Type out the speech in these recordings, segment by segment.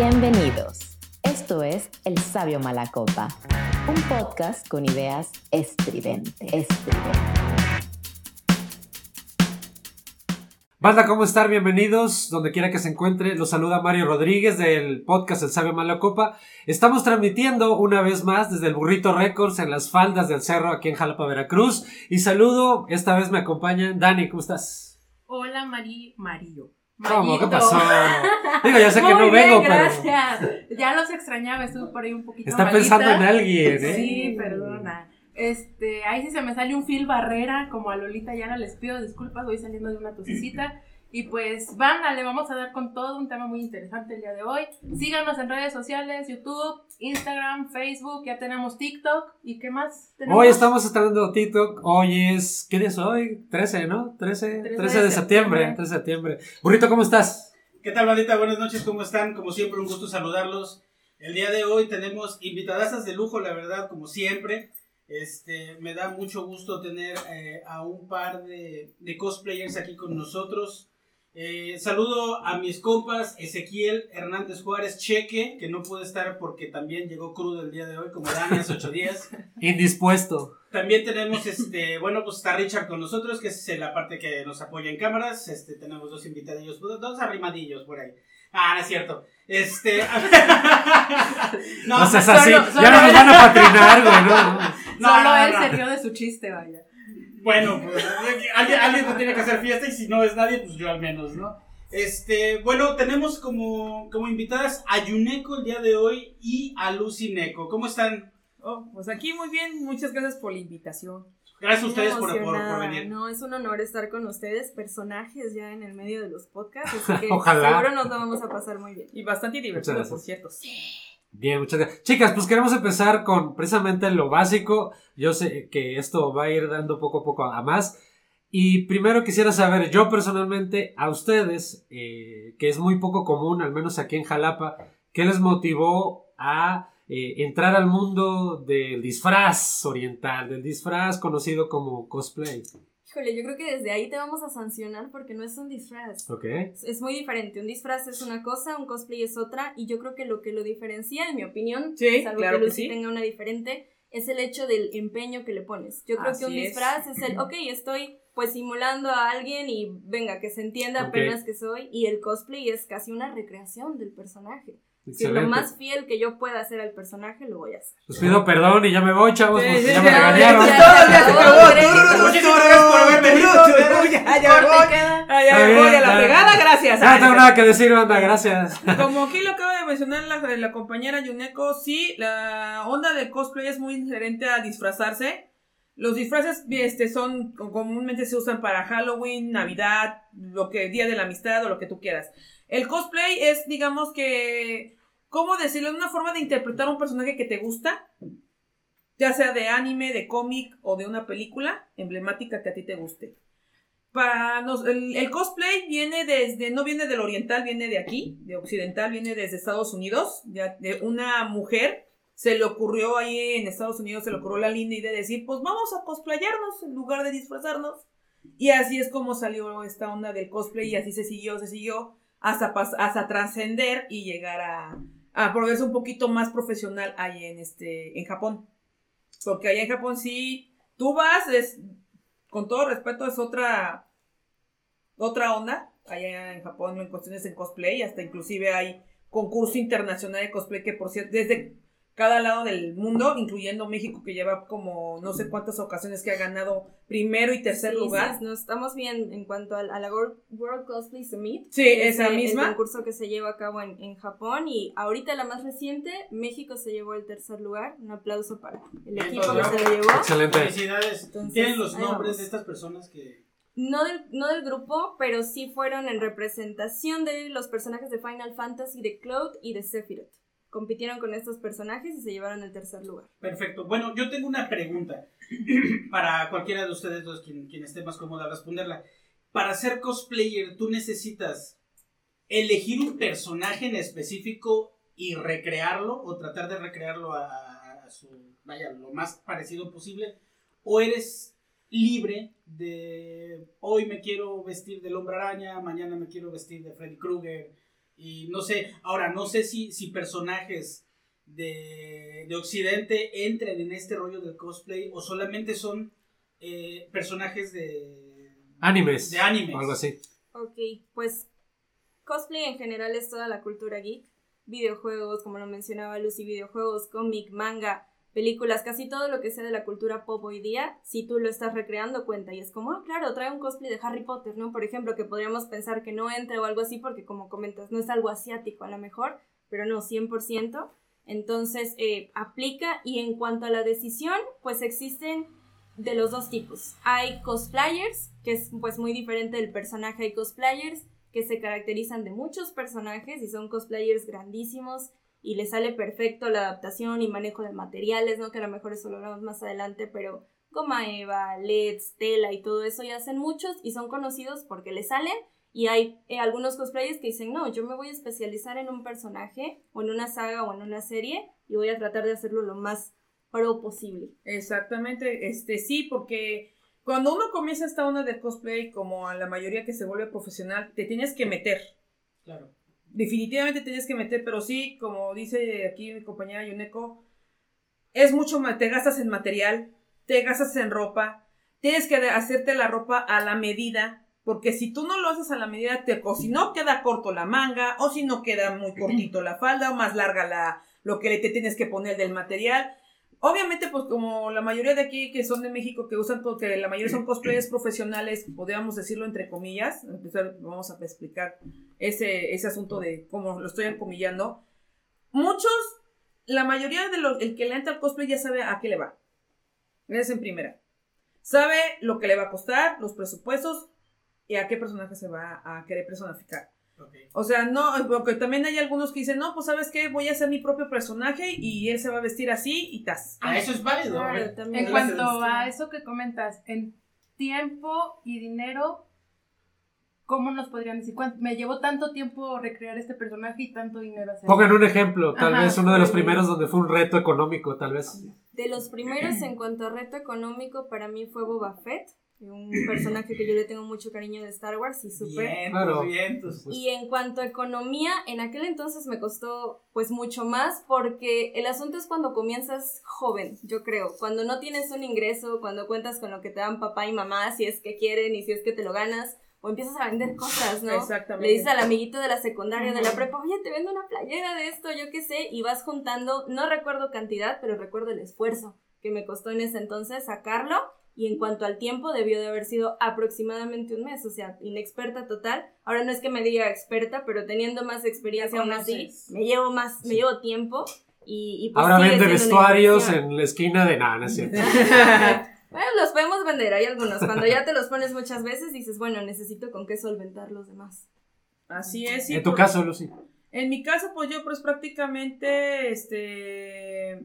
Bienvenidos. Esto es El Sabio Malacopa, un podcast con ideas estridentes. Banda, ¿cómo están? Bienvenidos, donde quiera que se encuentre. Los saluda Mario Rodríguez del podcast El Sabio Malacopa. Estamos transmitiendo una vez más desde el Burrito Records en las faldas del cerro aquí en Jalapa, Veracruz. Y saludo, esta vez me acompañan. Dani, ¿cómo estás? Hola, Mari Mario. ¿Cómo? ¿Qué pasó? Digo, ya sé que no bien, vengo, gracias. Ya los extrañaba, estuve por ahí un pero poquito está malita. pensando en alguien, ¿eh? Sí, perdona. Este, ahí sí se me sale un fil barrera, como a Lolita Yana les pido disculpas, voy saliendo de una tosecita. Y pues, banda, le vamos a dar con todo un tema muy interesante el día de hoy. Síganos en redes sociales, YouTube, Instagram, Facebook, ya tenemos TikTok. ¿Y qué más tenemos? Hoy estamos estrenando TikTok. Hoy es. ¿Qué día es hoy? 13, ¿no? 13, 13 de, 13 de septiembre. septiembre. 13 de septiembre. Burrito, ¿cómo estás? ¿Qué tal, bandita? Buenas noches, ¿cómo están? Como siempre, un gusto saludarlos. El día de hoy tenemos invitadasas de lujo, la verdad, como siempre. Este, me da mucho gusto tener eh, a un par de, de cosplayers aquí con nosotros. Eh, saludo a mis compas Ezequiel Hernández Juárez Cheque, que no puede estar porque también llegó crudo el día de hoy, como Dani hace ocho días. Indispuesto. También tenemos, este, bueno, pues está Richard con nosotros, que es la parte que nos apoya en cámaras. Este, tenemos dos invitadillos, pues, dos arrimadillos por ahí. Ah, no es cierto. Este. No, seas solo- así. solo ya no nos él. van a patrinar, güey, ¿no? no, Solo no, él no. se rió de su chiste, vaya. Bueno, pues alguien, alguien no tiene que hacer fiesta y si no es nadie, pues yo al menos, ¿no? Este, bueno, tenemos como, como invitadas a Yuneko el día de hoy y a Lucy Neko. ¿Cómo están? Oh, pues aquí muy bien, muchas gracias por la invitación. Gracias a ustedes por, por, venir. No, es un honor estar con ustedes, personajes ya en el medio de los podcasts, así que Ojalá. seguro nos la vamos a pasar muy bien. Y bastante divertido, por cierto. Bien, muchas gracias. Chicas, pues queremos empezar con precisamente lo básico. Yo sé que esto va a ir dando poco a poco a más. Y primero quisiera saber, yo personalmente, a ustedes, eh, que es muy poco común, al menos aquí en Jalapa, ¿qué les motivó a eh, entrar al mundo del disfraz oriental, del disfraz conocido como cosplay? Híjole, yo creo que desde ahí te vamos a sancionar porque no es un disfraz. ¿Ok? Es- Es muy diferente. Un disfraz es una cosa, un cosplay es otra, y yo creo que lo que lo diferencia, en mi opinión, Sí, salvo claro que que Lucy sí. tenga una diferente, es el hecho del empeño que le pones. Yo creo Así que un es. disfraz es el, ok, estoy pues simulando a alguien y venga, que se entienda apenas que soy, y el cosplay es casi una recreación del personaje. Si Excelente. lo más fiel que yo pueda hacer al personaje, lo voy a hacer. Pues pido perdón y ya me voy, chavos, Sí, porque sí, ya me regañaron. ya, Todo, ya se acabó, acabó. Greg. Muchísimas gracias por haber venido. Ya, voy. Ah, ya me voy a la ya. fregada, gracias. Ya no tengo nada que decir, banda, gracias. Como aquí lo acaba de mencionar la, la compañera Yuneko, sí, la onda del cosplay es muy diferente a disfrazarse. Los disfraces este, son, comúnmente se usan para Halloween, Navidad, lo que, Día de la Amistad o lo que tú quieras. El cosplay es, digamos que, ¿cómo decirlo? Una forma de interpretar un personaje que te gusta, ya sea de anime, de cómic o de una película emblemática que a ti te guste. Para nos- el, cosplay viene desde, no viene del oriental, viene de aquí, de occidental, viene desde Estados Unidos, ya de una mujer. Se le ocurrió ahí en Estados Unidos, se le ocurrió la linda idea de decir, pues vamos a cosplayarnos en lugar de disfrazarnos. Y así es como salió esta onda del cosplay y así se siguió, se siguió hasta, hasta trascender y llegar a, a volverse un poquito más profesional ahí en, este, en Japón. Porque allá en Japón sí, tú vas, es, con todo respeto, es otra, otra onda. Allá en Japón, en cuestiones en cosplay, hasta inclusive hay concurso internacional de cosplay que, por cierto, desde cada lado del mundo, incluyendo México, que lleva como no sé cuántas ocasiones que ha ganado primero y tercer Sí, lugar. sí, nos estamos bien en cuanto al- a, la World, World Cosplay Summit. Sí, que es esa el- misma. El concurso que se lleva a cabo en, en Japón y ahorita la más reciente, México se llevó el tercer lugar. Un aplauso para el equipo que bravo. se lo llevó. Excelente. Felicidades. Entonces, ¿Tienen los nombres vamos. de estas personas que.? No del, no del grupo, pero sí fueron en representación de los personajes de Final Fantasy, de Cloud y de Sephiroth. Compitieron con estos personajes y se llevaron el tercer lugar. Perfecto. Bueno, yo tengo una pregunta para cualquiera de ustedes dos, quien, quien esté más cómoda responderla. Para ser cosplayer, ¿tú necesitas elegir un personaje en específico y recrearlo o tratar de recrearlo a, a su, vaya, lo más parecido posible? ¿O eres libre de hoy me quiero vestir del hombre araña, mañana me quiero vestir de Freddy Krueger? Y no sé, ahora no sé si, si personajes de, de Occidente entran en este rollo del cosplay o solamente son eh, personajes de Animes. De animes. O algo así. Ok, pues cosplay en general es toda la cultura geek. Videojuegos, como lo mencionaba Lucy, videojuegos, cómic, manga, películas, casi todo lo que sea de la cultura pop hoy día, si tú lo estás recreando, cuenta. Y es como, ah, claro, trae un cosplay de Harry Potter, ¿no? Por ejemplo, que podríamos pensar que no entre o algo así, porque como comentas, no es algo asiático a lo mejor, pero no, 100%. Entonces, eh, aplica. Y en cuanto a la decisión, pues existen de los dos tipos. Hay cosplayers, que es pues muy diferente del personaje, hay cosplayers que se caracterizan de muchos personajes y son cosplayers grandísimos y les sale perfecto la adaptación y manejo de materiales, ¿no? Que a lo mejor eso lo hablamos más adelante, pero goma eva, LEDs, tela y todo eso ya hacen muchos y son conocidos porque les salen y hay eh, algunos cosplayers que dicen, no, yo me voy a especializar en un personaje o en una saga o en una serie y voy a tratar de hacerlo lo más pro posible. Exactamente, este sí, porque cuando uno comienza esta onda de cosplay, como a la mayoría que se vuelve profesional, te tienes que meter. Claro. Definitivamente tienes que meter, pero sí, como dice aquí mi compañera Yuneko, es mucho más, te gastas en material, te gastas en ropa, tienes que hacerte la ropa a la medida, porque si tú no lo haces a la medida, te, o si no queda corto la manga, o si no queda muy cortito la falda, o más larga la, lo que le te tienes que poner del material, Obviamente, pues como la mayoría de aquí que son de México, que usan, porque la mayoría son cosplayers profesionales, podríamos decirlo entre comillas, vamos a explicar ese, ese asunto de cómo lo estoy encomillando. Muchos, la mayoría de los, el que le entra al cosplay ya sabe a qué le va. Es en primera. Sabe lo que le va a costar, los presupuestos y a qué personaje se va a querer personificar. O sea, no, porque también hay algunos que dicen, no, pues sabes qué, voy a hacer mi propio personaje y él se va a vestir así y tas. Ah, eso es válido. en cuanto a eso que comentas, en tiempo y dinero, ¿cómo nos podrían decir? Me llevó tanto tiempo recrear este personaje y tanto dinero hacerlo. Pongan un ejemplo, tal vez uno de los primeros donde fue un reto económico, tal vez. De los primeros en cuanto a reto económico, para mí fue Boba Fett un personaje que yo le tengo mucho cariño de Star Wars y súper. Pues. Y en cuanto a economía, en aquel entonces me costó pues mucho más porque el asunto es cuando comienzas joven, yo creo, cuando no tienes un ingreso, cuando cuentas con lo que te dan papá y mamá, si es que quieren y si es que te lo ganas. O empiezas a vender cosas, ¿no? Exactamente. Le dices al amiguito de la secundaria, de la prepa, oye, te vendo una playera de esto, yo qué sé, y vas juntando, no recuerdo cantidad, pero recuerdo el esfuerzo que me costó en ese entonces sacarlo y en cuanto al tiempo debió de haber sido aproximadamente un mes, o sea, inexperta total. Ahora no es que me diga experta, pero teniendo más experiencia aún así, me llevo más, me llevo tiempo y, y pues Ahora vende vestuarios en la esquina de nada, no es cierto. bueno, los podemos vender, hay algunos. Cuando ya te los pones muchas veces dices, bueno, necesito con qué solventar los demás. Así es. en tu caso, Lucy. En mi caso, pues yo pues prácticamente, este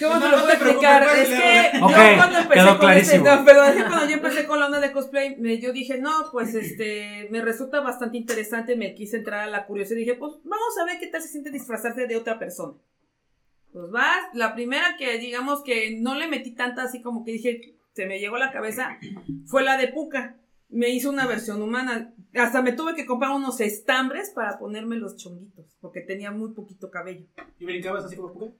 ¿Cómo te lo puedo explicar? Es que yo cuando empecé con este, no, cuando yo empecé con la onda de cosplay, me, yo dije, no, pues este, me resulta bastante interesante, me quise entrar a la curiosidad y dije, pues vamos a ver qué tal se siente disfrazarse de otra persona. Pues vas, la primera que digamos que no le metí tanta así como que dije, se me llegó a la cabeza, fue la de Puka. Me hizo una versión humana. Hasta me tuve que comprar unos estambres para ponerme los chonguitos, porque tenía muy poquito cabello. ¿Y brincabas así como Puka?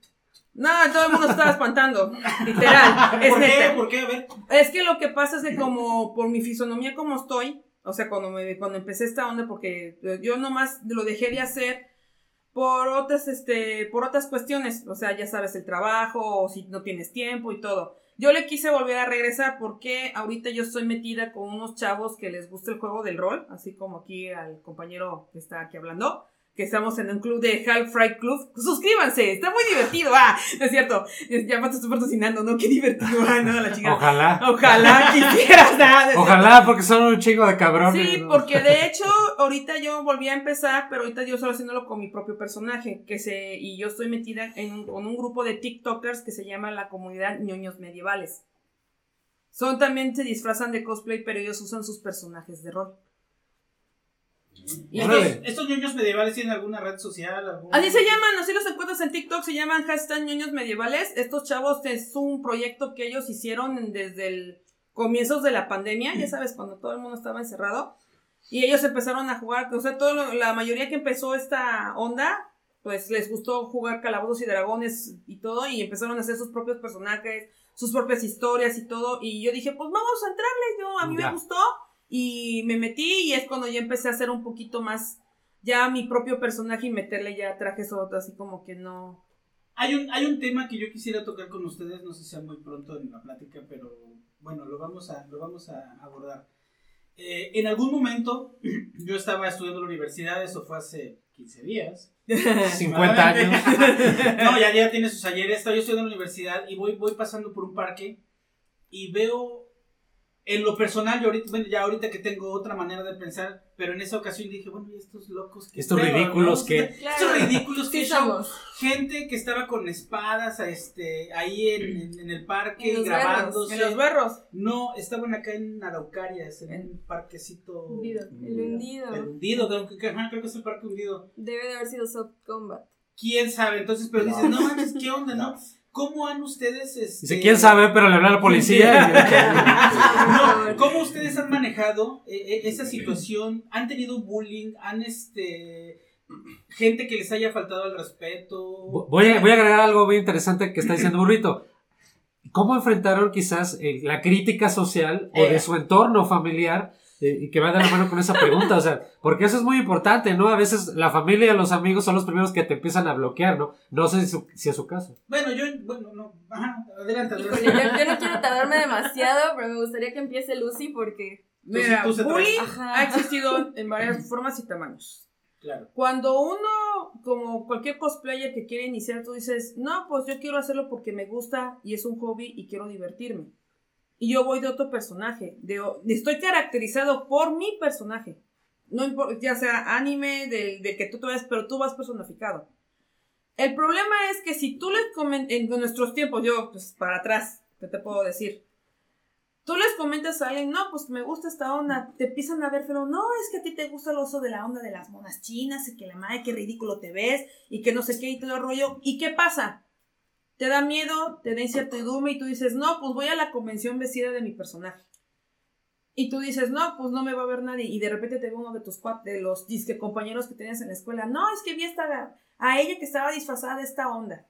No, todo el mundo estaba espantando. Literal. Es ¿Por qué? ¿Por qué? A ver. Es que lo que pasa es que como por mi fisonomía como estoy, o sea, cuando me, cuando empecé esta onda, porque yo nomás lo dejé de hacer por otras, este, por otras cuestiones. O sea, ya sabes, el trabajo, o si no tienes tiempo y todo. Yo le quise volver a regresar porque ahorita yo estoy metida con unos chavos que les gusta el juego del rol, así como aquí al compañero que está aquí hablando que estamos en un club de Half Fry Club. Suscríbanse, está muy divertido. Ah, es cierto. Ya me estoy patrocinando, ¿no? Qué divertido. Ah, no, la chica. Ojalá. Ojalá quisieras. nada. Ojalá, porque son un chingo de cabrones. Sí, porque de hecho, ahorita yo volví a empezar, pero ahorita yo solo haciéndolo con mi propio personaje. que se Y yo estoy metida en con un grupo de TikTokers que se llama la comunidad ñoños medievales. Son también se disfrazan de cosplay, pero ellos usan sus personajes de rol. ¿Y estos, estos ñoños medievales tienen alguna red social? Así se llaman, así los encuentras en TikTok, se llaman hashtag ñoños medievales. Estos chavos es un proyecto que ellos hicieron desde el comienzos de la pandemia, ya sabes, cuando todo el mundo estaba encerrado. Y ellos empezaron a jugar, o sea, todo la mayoría que empezó esta onda, pues les gustó jugar calabozos y dragones y todo, y empezaron a hacer sus propios personajes, sus propias historias y todo, y yo dije, pues vamos a entrarle, yo, a mí Ya. me gustó, y me metí, y es cuando ya empecé a hacer un poquito más, ya mi propio personaje y meterle ya trajes otros, así como que no... Hay un, hay un tema que yo quisiera tocar con ustedes, no sé si sea muy pronto en la plática, pero bueno, lo vamos a, lo vamos a abordar. Eh, en algún momento yo estaba estudiando en la universidad, eso fue hace 15 días. 50 años. No, ya, ya tiene sus ayeres. Estaba yo estudiando en la universidad y voy, voy pasando por un parque y veo en lo personal, yo ahorita, bueno, ya ahorita que tengo otra manera de pensar, pero en esa ocasión dije, bueno, ¿y estos locos que Estos ridículos que- Estos ridículos que. Gente que estaba con espadas este, ahí en, en- en el parque En grabándose. En los berros. No, estaban acá en Araucarias, en un parquecito. Hundido. El hundido. El hundido, creo que, creo que es el parque hundido. Debe de haber sido Soft Combat. ¿Quién sabe? Entonces, pero dices, no manches, ¿qué onda, no? ¿Cómo han ustedes, este... Dice, ¿quién sabe? Pero le habla a la policía. No, ¿cómo ustedes han manejado eh, eh, esa situación? ¿Han tenido bullying? ¿Han, este... gente que les haya faltado al respeto? voy, a, voy a agregar algo muy interesante que está diciendo Burrito. ¿Cómo enfrentaron quizás eh, la crítica social o de su entorno familiar? Eh, y que va de la mano con esa pregunta, o sea, porque eso es muy importante, ¿no? A veces la familia y los amigos son los primeros que te empiezan a bloquear, ¿no? No sé si, su- si es su caso. Bueno, yo, bueno, no, ajá, adelante, adelante. Híjole, yo, yo no quiero tardarme demasiado, pero me gustaría que empiece Lucy porque... Tú Mira, tú traes. bullying ha existido en varias formas y tamaños. Claro. Cuando uno, como cualquier cosplayer que quiere iniciar, tú dices, no, pues yo quiero hacerlo porque me gusta y es un hobby y quiero divertirme. Y yo voy de otro personaje, de, estoy caracterizado por mi personaje. No importa, ya sea anime, del, del que tú te ves, pero tú vas personificado. El problema es que si tú les comentas, en nuestros tiempos, yo, pues para atrás, ¿qué te puedo decir? Tú les comentas a alguien, no, pues me gusta esta onda, te empiezan a ver, pero no, es que a ti te gusta el oso de la onda de las monas chinas, y que la madre, qué ridículo te ves, y que no sé qué, y todo el rollo. ¿Y qué pasa? Te da miedo, te da incertidumbre, y tú dices, no, pues voy a la convención vestida de mi personaje. Y tú dices, no, pues no me va a ver nadie, y de repente te ve uno de tus de los disque compañeros que tenías en la escuela, no, es que vi esta, a ella que estaba disfrazada de esta onda.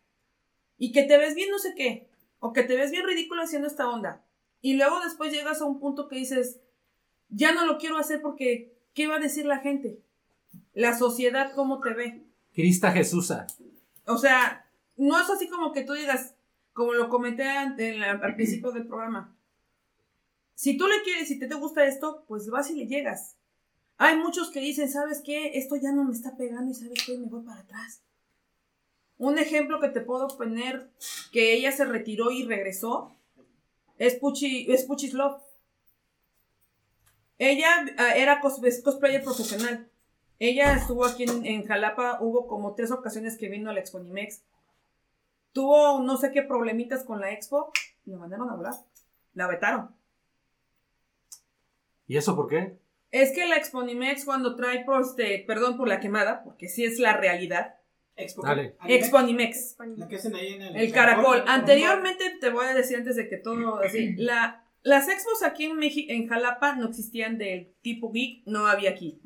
Y que te ves bien no sé qué, o que te ves bien ridículo haciendo esta onda. Y luego después llegas a un punto que dices, ya no lo quiero hacer porque, ¿qué va a decir la gente? La sociedad, ¿cómo te ve? Crista Jesusa. O sea, no es así como que tú digas, como lo comenté en al principio del programa. Si tú le quieres, si te, te gusta esto, pues vas y le llegas. Hay muchos que dicen, ¿sabes qué? Esto ya no me está pegando y ¿sabes qué? Me voy para atrás. Un ejemplo que te puedo poner, que ella se retiró y regresó, es Puchi, es Puchis Love. Ella ah, era cosplayer profesional. Ella estuvo aquí en, en Jalapa, hubo como tres ocasiones que vino a la Exponimex. Tuvo no sé qué problemitas con la expo y la mandaron a hablar. La vetaron. ¿Y eso por qué? Es que la Exponimex cuando trae, pues, este, perdón por la quemada, porque sí es la realidad. Expo. Dale. Exponimex. La que hacen ahí en el, El caracol. Anteriormente, te voy a decir antes de que todo así, la, las expos aquí en, México, en Jalapa no existían del tipo geek, no había aquí.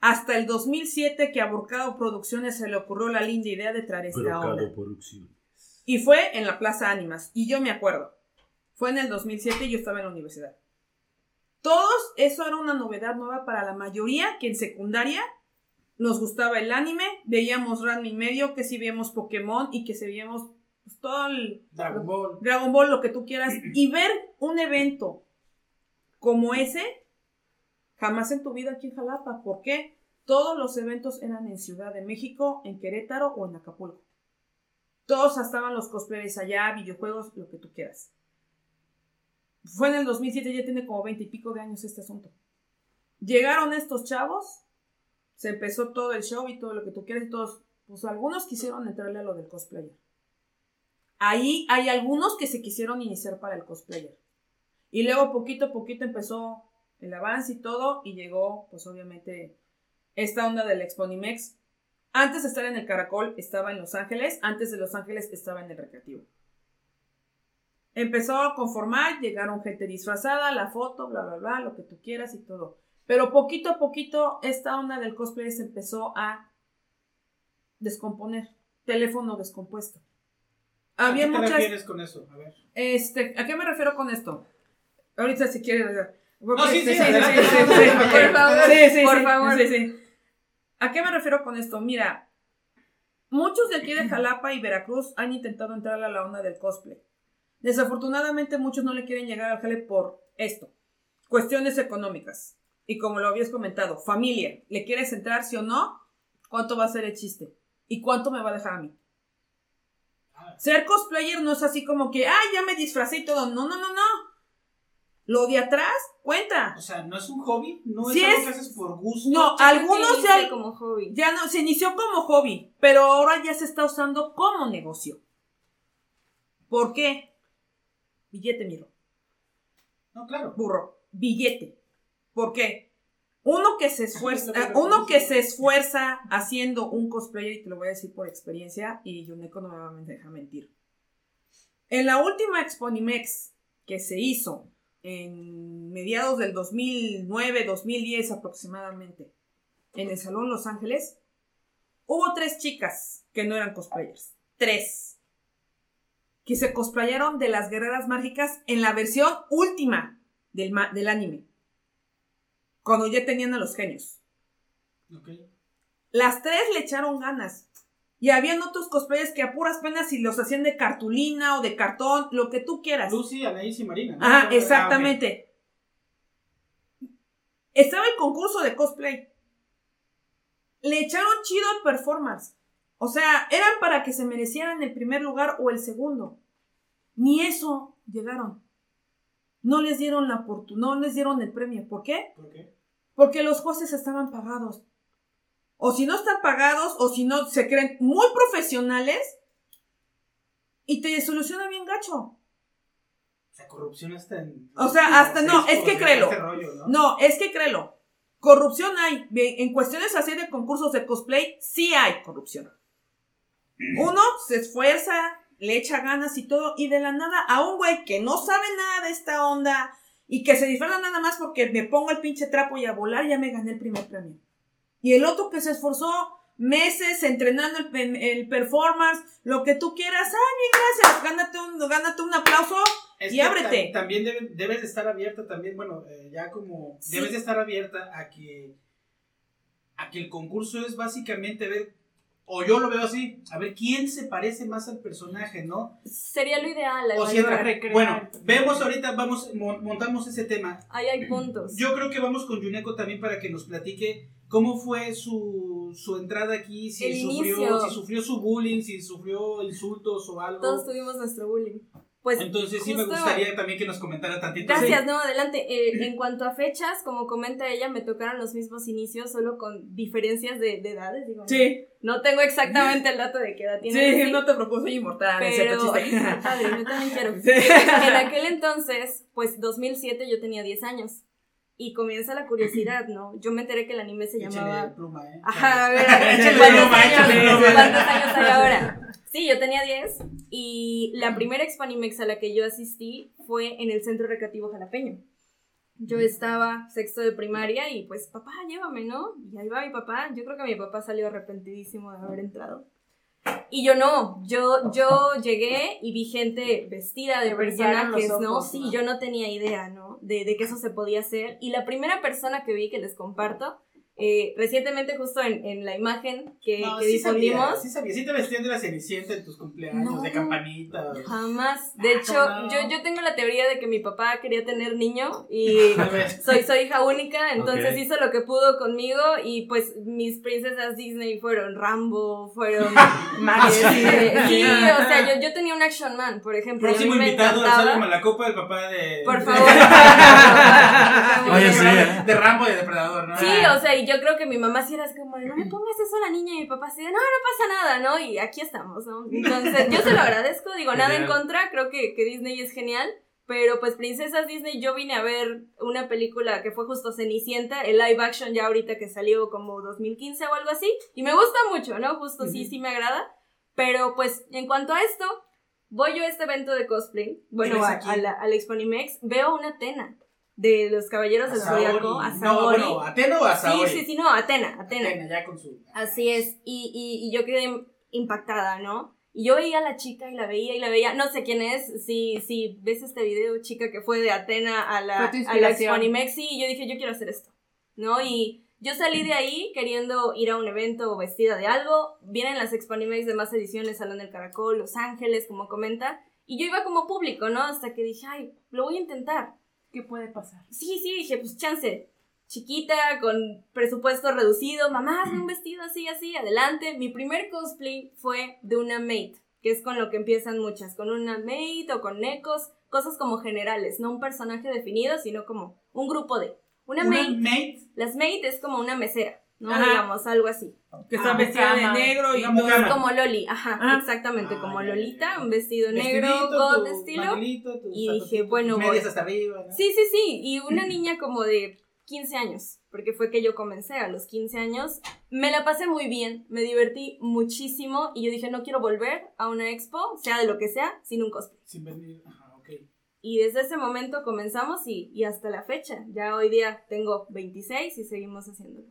Hasta el 2007 que a Burcado Producciones se le ocurrió la linda idea de traer esta onda. Y fue en la Plaza Ánimas. Y yo me acuerdo. Fue en el 2007 y yo estaba en la universidad. Todos, eso era una novedad nueva para la mayoría que en secundaria nos gustaba el anime, veíamos Ranma y medio, que si veíamos Pokémon y que si veíamos pues, todo el Dragon Ball. Dragon Ball, lo que tú quieras, y ver un evento como ese, jamás en tu vida aquí en Jalapa. ¿Por qué? Todos los eventos eran en Ciudad de México, en Querétaro o en Acapulco. Todos estaban los cosplayers allá, videojuegos, lo que tú quieras. Fue en el 2007, ya tiene como 20 y pico de años este asunto. Llegaron estos chavos, se empezó todo el show y todo lo que tú quieras y todos, pues algunos quisieron entrarle a lo del cosplayer. Ahí hay algunos que se quisieron iniciar para el cosplayer. Y luego poquito a poquito empezó el avance y todo y llegó pues obviamente esta onda del Exponimex. Antes de estar en el Caracol estaba en Los Ángeles, antes de Los Ángeles estaba en el Recreativo. Empezó a conformar, llegaron gente disfrazada, la foto, bla, bla, bla, lo que tú quieras y todo. Pero poquito a poquito esta onda del cosplay se empezó a descomponer. Teléfono descompuesto. Había ¿A qué te muchas... refieres con eso? A ver. Este, ¿a qué me refiero con esto? Ahorita si quieres. No, sí, sí, sí, sí, Por favor, sí, sí, por favor. sí, sí. ¿A qué me refiero con esto? Mira, muchos de aquí de Jalapa y Veracruz han intentado entrar a la onda del cosplay. Desafortunadamente muchos no le quieren llegar al jale por esto. Cuestiones económicas. Y como lo habías comentado, familia, ¿le quieres entrar sí o no? ¿Cuánto va a ser el chiste? ¿Y cuánto me va a dejar a mí? Ser cosplayer no es así como que, ah, ya me disfracé y todo. No, no, no, no. Lo de atrás cuenta. O sea, ¿no es un hobby? ¿No es algo que haces por gusto? No, que algunos ya, como hobby. ya no, se inició como hobby, pero ahora ya se está usando como negocio. ¿Por qué? Billete, miro. No, claro. Burro. Billete. ¿Por qué? Uno que se esfuerza, uno que se esfuerza haciendo un cosplayer, y te lo voy a decir por experiencia, y Yuneko no me va a dejar mentir. En la última Exponimex que se hizo en mediados del 2009, 2010 aproximadamente, en el Salón Los Ángeles, hubo tres chicas que no eran cosplayers. Tres. Que se cosplayaron de las guerreras mágicas en la versión última del, del anime. Cuando ya tenían a los genios. Las tres le echaron ganas. Y habían otros cosplayers que a puras penas si los hacían de cartulina o de cartón, lo que tú quieras. Lucy, Anaís y Marina. ¿no? Ah, exactamente. Estaba el concurso de cosplay. Le echaron chido el performance. O sea, eran para que se merecieran el primer lugar o el segundo. Ni eso llegaron. No les dieron la oportunidad, no les dieron el premio. ¿Por qué? ¿Por qué? Porque los jueces estaban pagados. O si no están pagados, o si no se creen muy profesionales y te soluciona bien gacho. Sea, corrupción hasta en... O sea, hasta- no, es que Este créelo. rollo, ¿no? No, es que créelo. Corrupción hay. En cuestiones así de concursos de cosplay, sí hay corrupción. Uno se esfuerza, le echa ganas y todo, y de la nada a un güey que no sabe nada de esta onda y que se disfraza nada más porque me pongo el pinche trapo y a volar, ya me gané el primer premio. Y el otro que se esforzó meses entrenando el, el performance, lo que tú quieras, ah, bien, gracias, gánate un, gánate un aplauso Es y que ábrete. ta- también debe- debes de estar abierta también, bueno, eh, ya como Sí. debes de estar abierta a que a que el concurso es básicamente ver o yo lo veo así, a ver quién se parece más al personaje, ¿no? Sería lo ideal. O si bueno, vemos ahorita, vamos, mon- montamos ese tema. Ahí hay puntos. Yo creo que vamos con Yuneko también para que nos platique cómo fue su, su entrada aquí, si El sufrió, inicio. si sufrió su bullying, si sufrió insultos o algo. Todos tuvimos nuestro bullying. Pues Entonces sí me gustaría también que nos comentara tantito. Gracias, no, adelante. Eh, en cuanto a fechas, como comenta ella, me tocaron los mismos inicios, solo con diferencias de, de edades. Digo, Sí, No tengo exactamente el dato de qué edad tiene. sí, Lucy, no te soy inmortal, es pero chiste. padre, yo también quiero. Sí. En aquel entonces, pues 2007 yo tenía 10 años. Y comienza la curiosidad, ¿no? Yo me enteré que el anime se Échale llamaba pluma, ¿eh? Ajá, a ver, Échale ¿cuántos, pluma, échale pluma. cuántos años hay ahora? Sí, yo tenía 10 y la primera Expanimex a la que yo asistí fue en el Centro Recreativo Jalapeño. Yo estaba sexto de primaria y pues, papá, llévame, ¿no? Y ahí va mi papá. Yo creo que mi papá salió arrepentidísimo de haber entrado. Y yo no, yo, yo llegué y vi gente vestida de personajes, los ¿no? ojos, Sí, ¿no? yo no tenía idea, ¿no? De, de que eso se podía hacer. Y la primera persona que vi, que les comparto, eh, recientemente justo en, en la imagen que, No, que sí difundimos, sabía, sí sabía, sí te vestían de la cenicienta en tus cumpleaños, No. de campanita. jamás. De hecho, ¿cómo no? yo, yo tengo la teoría de que mi papá quería tener niño y soy, soy hija única, entonces Ok. hizo lo que pudo conmigo y pues mis princesas Disney fueron Rambo, fueron... Sí. sí, o sea, yo, yo tenía un Action Man, por ejemplo. próximo me invitado al encantaba. Salvo Malacopa, el papá de. Por favor. Oye, sí. De Rambo y de Depredador, ¿no? Sí, o sea, y yo creo que mi mamá sí era así como, no me pongas eso a la niña, y mi papá de, no, no pasa nada, ¿no? Y aquí estamos, ¿no? Entonces, yo se lo agradezco, digo, nada en contra, creo que, que Disney es genial, pero pues Princesas Disney, yo vine a ver una película que fue justo Cenicienta, el live action ya ahorita que salió como 2015 o algo así, y me gusta mucho, ¿no? Justo sí, sí me agrada, pero pues en cuanto a esto, voy yo a este evento de cosplay, bueno, a, a la, al Exponimex, veo una Tena. De los caballeros del zodiaco, a No, Saori. bueno, ¿Atena o a Saori? sí, sí, sí, no, Atena, Atena. Atena, ya con su... Así es, y, y, y yo quedé impactada, ¿no? Y yo veía a la chica y la veía y la veía, no sé quién es, si, si ves este video, chica que fue de Atena a la, a la inspiración. Expo Animexi, y yo dije, yo quiero hacer esto, ¿no? Y yo salí de ahí queriendo ir a un evento vestida de algo, vienen las Expo Animex de más ediciones, Salón del Caracol, Los Ángeles, como comenta, y yo iba como público, ¿no? Hasta que dije, ay, lo voy a intentar. ¿Qué puede pasar? Sí, sí, dije, pues chance. Chiquita, con presupuesto reducido, mamá, hazme un vestido así, así, adelante. Mi primer cosplay fue de una maid, que es con lo que empiezan muchas, con una maid o con necos, cosas como generales, no un personaje definido, sino como un grupo de. Una, Una maid, maid, las maid es como una mesera, ¿no? Ajá. Digamos, algo así. Que está Ah, vestida de negro y todo. Como Loli, ajá, Ah. exactamente, Ah, como ya, Lolita, un vestido negro, god estilo. y dije, bueno, voy. hasta arriba, ¿no? Sí, sí, sí. Y una niña como de 15 años, porque fue que yo comencé a los 15 años. Me la pasé muy bien, me divertí muchísimo y yo dije, no quiero volver a una expo, sea de lo que sea, sin un cosplay. Sin venir, ajá, ok. Y desde ese momento comenzamos y, y hasta la fecha. Ya hoy día tengo 26 y seguimos haciéndolo.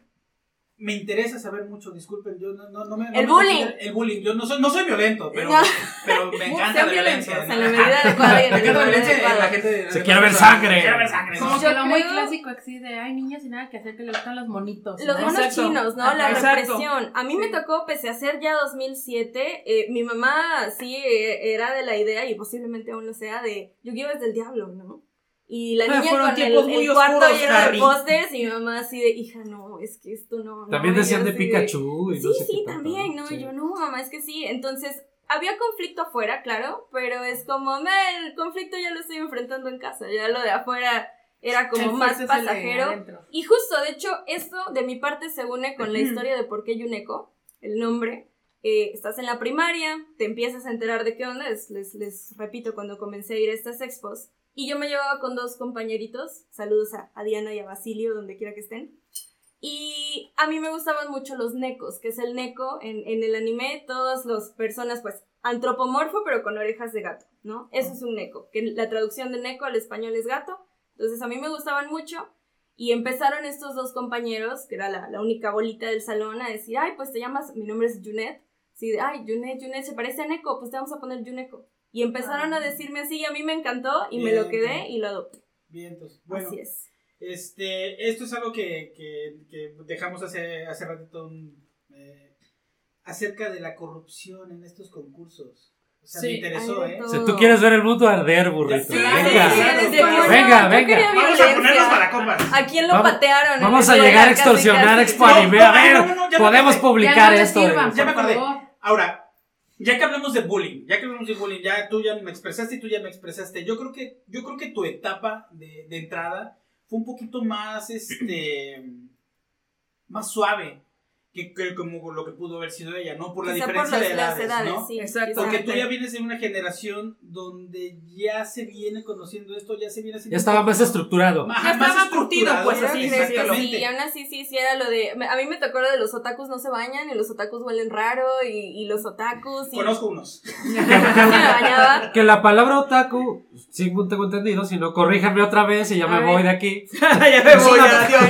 Me interesa saber mucho, disculpen, yo no, no, no me... no El me bullying. considero- El bullying, yo no soy, no soy violento, pero, No. pero me encanta la violencia. en la medida adecuada en Me encanta la violencia en la gente... Se quiere ver sangre. Quiere ver sangre. Como que lo muy clásico así de, hay niños y nada que hacer que le gustan los monitos. Los ¿no? monos chinos, ¿no? La represión. A mí me tocó, pese a ser ya 2007, eh, mi mamá sí eh, era de la idea, y posiblemente aún lo sea, de Yu-Gi-Oh! es del diablo, ¿no? Y la Ah, niña con el, el cuarto lleno de pósters, y mi mamá así de, hija, no, es que esto no. no", También y yo decían de Pikachu y Sí, no sé sí, qué tanto, también, ¿no? Sí. Y yo, no, mamá, es que sí. Entonces, había conflicto afuera, claro, pero es como, "Me, el conflicto ya lo estoy enfrentando en casa, ya lo de afuera era como El más de pasajero. Y justo, de hecho, esto de mi parte se une con la historia de por qué Yuneko, el nombre. Eh, estás en la primaria, te empiezas a enterar de qué onda, es- les, les repito, cuando comencé a ir a estas expos, y yo me llevaba con dos compañeritos, saludos a, a Diana y a Basilio, donde quiera que estén, y a mí me gustaban mucho los necos, que es el neko en, en el anime, todas las personas, pues, antropomorfo, pero con orejas de gato, ¿no? Eso es un neko, que la traducción de neko al español es gato, entonces a mí me gustaban mucho, y empezaron estos dos compañeros, que era la, la única bolita del salón, a decir, ay, pues te llamas, mi nombre es Junet. Sí, ay, Junet, Junet, se parece a Neko, pues te vamos a poner Juneko. Y empezaron a decirme así, y a mí me encantó, y me lo Bien. quedé y lo adopté. Vientos. Bueno, Así es. Este, esto es algo que, que, que dejamos hace, hace ratito un, eh, acerca de la corrupción en estos concursos. O sea, Sí, me interesó, ¿eh? todo. O sea, tú quieres ver el mundo arder, burrito. Sí, venga. sí, venga, venga. Vamos a ponernos para copas. ¿A quién lo Vamos- patearon? Vamos a llegar a extorsionar a casi. Expo No, Anime. no, A ver, no, no, podemos publicar esto. sirvan, Ya me acordé. Ahora, ya que hablamos de bullying, ya que hablamos de bullying, ya tú ya me expresaste y tú ya me expresaste. Yo creo que, yo creo que tu etapa de, entrada fue un poquito más, este, más suave que, que como lo que pudo haber sido ella, ¿no? Por la Quizá diferencia por de las, las edades, edades, ¿no? sí. Exacto. Porque tú ya vienes de una generación donde ya se viene conociendo esto, ya se viene haciendo... Ya estaba más estructurado. Ajá, Ya más estaba curtido, pues, así, exactamente. Sí, y aún así sí, sí era lo de... A mí me tocó lo de los otakus no se bañan y los otakus huelen raro y, y los otakus y... Conozco unos. Que la palabra otaku, sí tengo entendido, si no, corríjanme otra vez y ya A me ver. voy de aquí. ya me Es voy, una- adiós.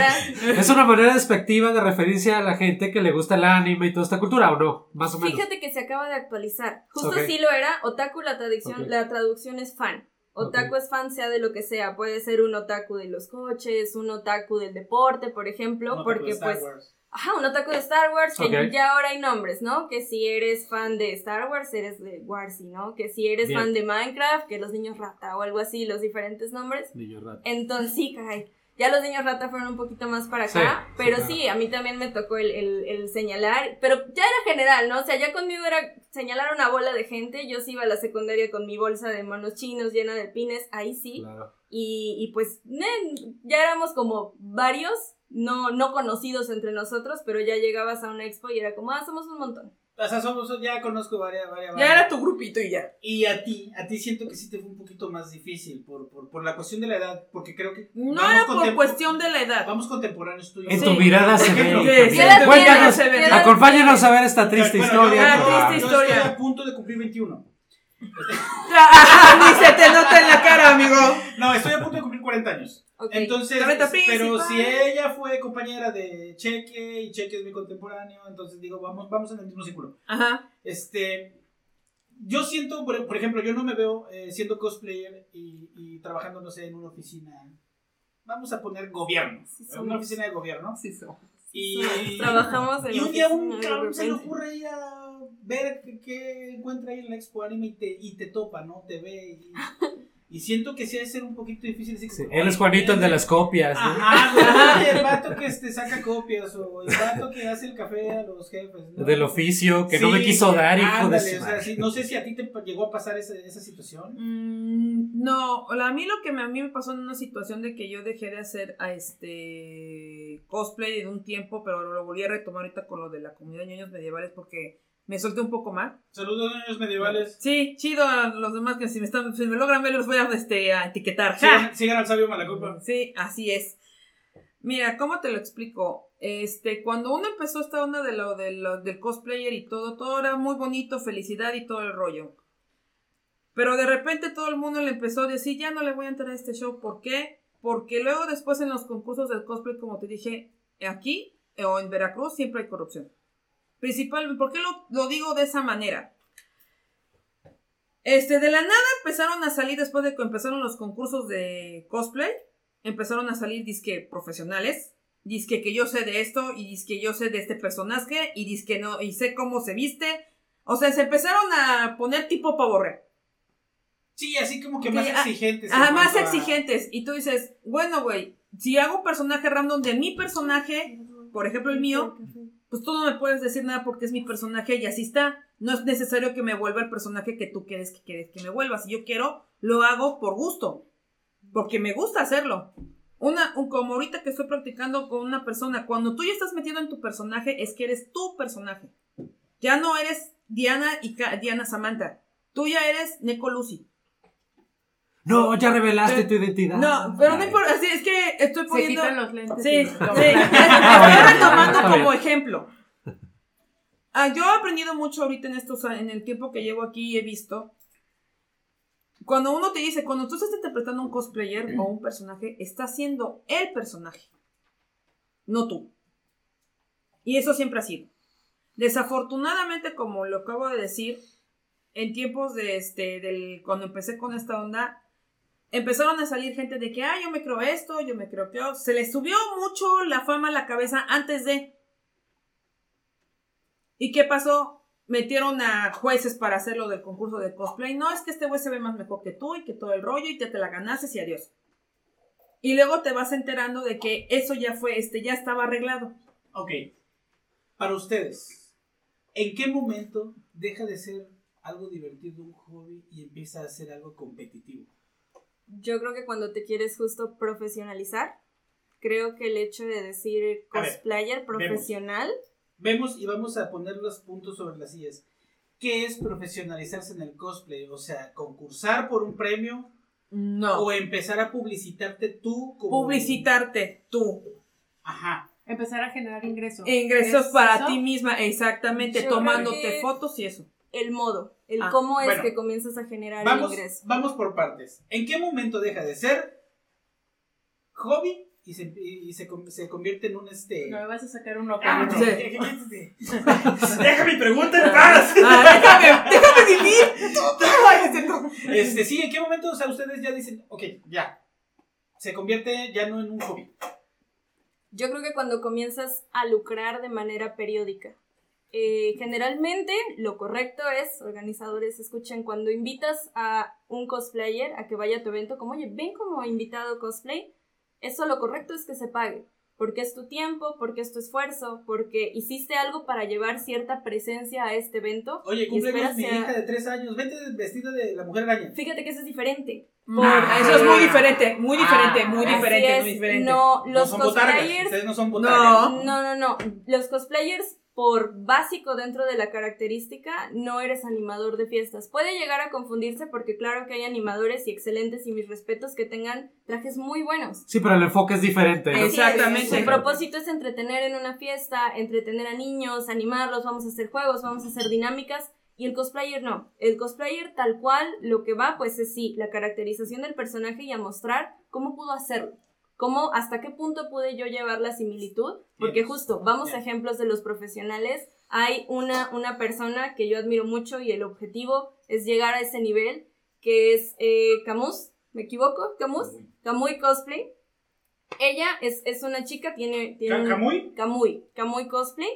Es una manera despectiva de referirse a la gente que le gusta el anime y toda esta cultura, ¿o no? Más o menos. Fíjate que se acaba de actualizar. Justo Ok. sí lo era. Otaku, la traducción, la traducción es fan. Otaku es fan sea de lo que sea. Puede ser un otaku de los coches, un otaku del deporte, por ejemplo, porque Star pues... Wars. Ajá, un otaku de Star Wars, que ya ahora hay nombres, ¿no? Que si eres fan de Star Wars, eres de Warsy, ¿no? Que si eres Bien. fan de Minecraft, que los niños rata o algo así, los diferentes nombres. Niño rato. Entonces, sí, caray. Ya los niños rata fueron un poquito más para acá, sí, pero claro. sí, a mí también me tocó el, el- el señalar, pero ya era general, ¿no? O sea, ya conmigo era señalar una bola de gente, yo sí iba a la secundaria con mi bolsa de monos chinos llena de pines, ahí sí, Claro. y, y pues ya éramos como varios, no, no conocidos entre nosotros, pero ya llegabas a una expo y era como, ah, somos un montón. O sea, somos, ya conozco varias, varias. Ya era tu grupito y ya. Y a ti, a ti siento que sí te fue un poquito más difícil por, por, por la cuestión de la edad, porque creo que... No era por cuestión de la edad. Vamos contemporáneos tú y yo. En Sí. tu mirada se ve. Cuéntanos, acompáñanos a ver esta triste Bueno, historia. yo- Ah, triste historia. estoy a punto de cumplir 21. Ni se te nota en la cara, amigo. No, estoy a punto de cumplir 40 años. Entonces, pero si ella fue compañera de Cheque y Cheque es mi contemporáneo, entonces digo, vamos, vamos en el mismo círculo. Ajá. Este, yo siento, por, ejemplo, yo no me veo eh, siendo cosplayer y, y trabajando, no sé, en una oficina. Vamos a poner gobierno, Sí, en somos. una oficina de gobierno. Sí, somos. Y, Trabajamos en y un día un cabrón se le ocurre ir a ver qué, qué encuentra ahí en la expo anime y te, y te topa, ¿no? Te ve y, y siento que sí ha de ser un poquito difícil. Así Sí, él es "Oye, Juanito, el de ¿quién las copias. ¿no? Ajá, güey, oye, el vato que este, saca copias o el vato que hace el café a los jefes. ¿no? Del oficio que no me quiso dar, hijo de ándale, su o sea, madre. sí, no sé si a ti te llegó a pasar esa, esa situación. Mm, no, a mí lo que me, a mí me pasó en una situación de que yo dejé de hacer a este cosplay en un tiempo, pero lo volví a retomar ahorita con lo de la comunidad de ñoños medievales porque me solté un poco mal. Saludos, niños medievales. Sí, chido a los demás que si me están, si me logran ver los voy a, este, a etiquetar. Sigan al sabio Malacopa. Sí, así es. Mira, ¿cómo te lo explico? Este, cuando uno empezó esta onda de lo, de lo- del cosplayer y todo, todo era muy bonito, felicidad y todo el rollo. Pero de repente todo el mundo le empezó a decir, ya no le voy a entrar a este show. ¿Por qué? Porque luego después en los concursos del cosplay, como te dije, aquí eh, o en Veracruz siempre hay corrupción. Principalmente, ¿por qué lo, lo digo de esa manera? Este, de la nada empezaron a salir después de que empezaron los concursos de cosplay. Empezaron a salir disque profesionales. Disque que yo sé de esto y disque yo sé de este personaje y disque no, y sé cómo se viste. O sea, se empezaron a poner tipo pavorre. Sí, así como que más ah, exigentes. en Ajá, más a- exigentes. Y tú dices, bueno, güey, si hago un personaje random de mi personaje, por ejemplo el mío, pues tú no me puedes decir nada porque es mi personaje y así está. No es necesario que me vuelva el personaje que tú quieres que, quieres que me vuelva. Si yo quiero, lo hago por gusto. Porque me gusta hacerlo. Una, un- como ahorita que estoy practicando con una persona, cuando tú ya estás metido en tu personaje, es que eres tu personaje. Ya no eres Diana y Diana Samantha. Tú ya eres Neko Lucy. No, ya revelaste Pero- tu identidad. No, pero no importa. Así es que estoy Se poniendo. quitan los lentes. Sí, sí. Estoy Ah, retomando como ejemplo. Ah, yo he aprendido mucho ahorita en estos, en el tiempo que llevo aquí y he visto. Cuando uno te dice, cuando tú estás interpretando un cosplayer o un personaje, está haciendo el personaje, no tú. Y eso siempre ha sido. Desafortunadamente, como lo acabo de decir, en tiempos de este, del, cuando empecé con esta onda, empezaron a salir gente de que, yo me creo esto, yo me creo que. Se les subió mucho la fama a la cabeza antes de. ¿Y qué pasó? Metieron a jueces para hacerlo del concurso de cosplay. No, es que este güey se ve más mejor que tú y que todo el rollo y te, te la ganaste y adiós. Y luego te vas enterando de que eso ya fue, este, ya estaba arreglado. Ok. Para ustedes, ¿en qué momento deja de ser algo divertido un hobby y empieza a ser algo competitivo? Yo creo que cuando te quieres justo profesionalizar, creo que el hecho de decir ver, cosplayer profesional, Vemos y vamos a poner los puntos sobre las sillas. ¿Qué es profesionalizarse en el cosplay? O sea, concursar por un premio No. o empezar a publicitarte tú como... Publicitarte tú. Ajá. Empezar a generar ingresos. Ingresos ¿Es para eso? ti misma, exactamente, Yo tomándote que- fotos y eso. El modo, el Ah, cómo es bueno. que comienzas a generar Vamos, el ingreso. vamos por partes. ¿En qué momento deja de ser hobby y se, y se, con- se convierte en un este... No me vas a sacar uno Ah, con no, Sí. Deja mi pregunta en paz. Ah, déjame, déjame vivir. Este no. Este, sí, ¿en qué momento, o sea, ustedes ya dicen, ok, ya, se convierte ya no en un hobby? Yo creo que cuando comienzas a lucrar de manera periódica. Eh, generalmente lo correcto es, organizadores, escuchen, cuando invitas a un cosplayer a que vaya a tu evento, como, oye, ven como invitado cosplay, eso lo correcto es que se pague. Porque es tu tiempo, porque es tu esfuerzo, porque hiciste algo para llevar cierta presencia a este evento. Oye, cumpleaños mi sea- hija de tres años, vete vestida de la mujer araña. Fíjate que eso es diferente. Ah, eso es muy diferente, muy diferente, muy diferente, muy diferente. No, no los son botargas, cosplayers ustedes no son botargas. No. No, no, no. Los cosplayers, por básico dentro de la característica, no eres animador de fiestas. Puede llegar a confundirse porque claro que hay animadores y excelentes y mis respetos que tengan trajes muy buenos. Sí, pero el enfoque es diferente. Exactamente. Su propósito es entretener en una fiesta, entretener a niños, animarlos, vamos a hacer juegos, vamos a hacer dinámicas. Y el cosplayer no. El cosplayer tal cual lo que va pues es sí, la caracterización del personaje y a mostrar cómo pudo hacerlo. Cómo, hasta qué punto pude yo llevar la similitud, porque Bien. justo, vamos a ejemplos de los profesionales, hay una, una persona que yo admiro mucho y el objetivo es llegar a ese nivel, que es eh, Camus, ¿me equivoco? Camus, Kamui Cosplay. Ella es, es una chica, tiene... tiene ¿Camuy? Kamui, Kamui Cosplay.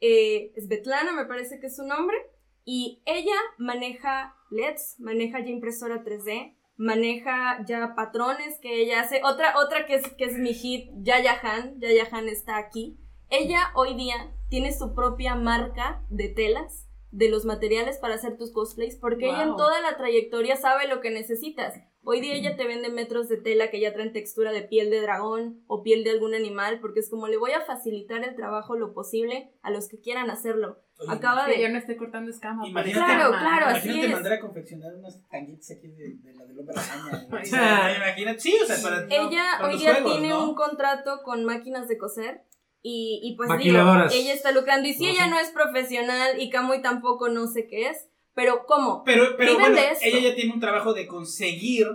Eh, Svetlana me parece que es su nombre. Y ella maneja LEDs, maneja ya impresora 3D, maneja ya patrones que ella hace. Otra, otra que es, que es mi hit, Yaya Han, Yaya Han está aquí. Ella hoy día tiene su propia marca de telas, de los materiales para hacer tus cosplays, porque ella en toda la trayectoria sabe lo que necesitas. Hoy día ella te vende metros de tela que ya traen textura de piel de dragón o piel de algún animal, porque es como le voy a facilitar el trabajo lo posible a los que quieran hacerlo. Oye, Acaba Que yo de... no esté cortando escama. Imagínate- Claro, claro, así Imagínate es. mandar a confeccionar unas tanguitas aquí de, de la del hombre araña. ¿no? O sea, imagínate, sí, o sea, para, Ella hoy día juegos, tiene ¿no? un contrato con máquinas de coser y, y pues digo, ella está lucrando y si No ella sé. no es profesional y Kamui tampoco no sé qué es, pero ¿cómo? Pero, pero bueno, de esto. ella ya tiene un trabajo de conseguir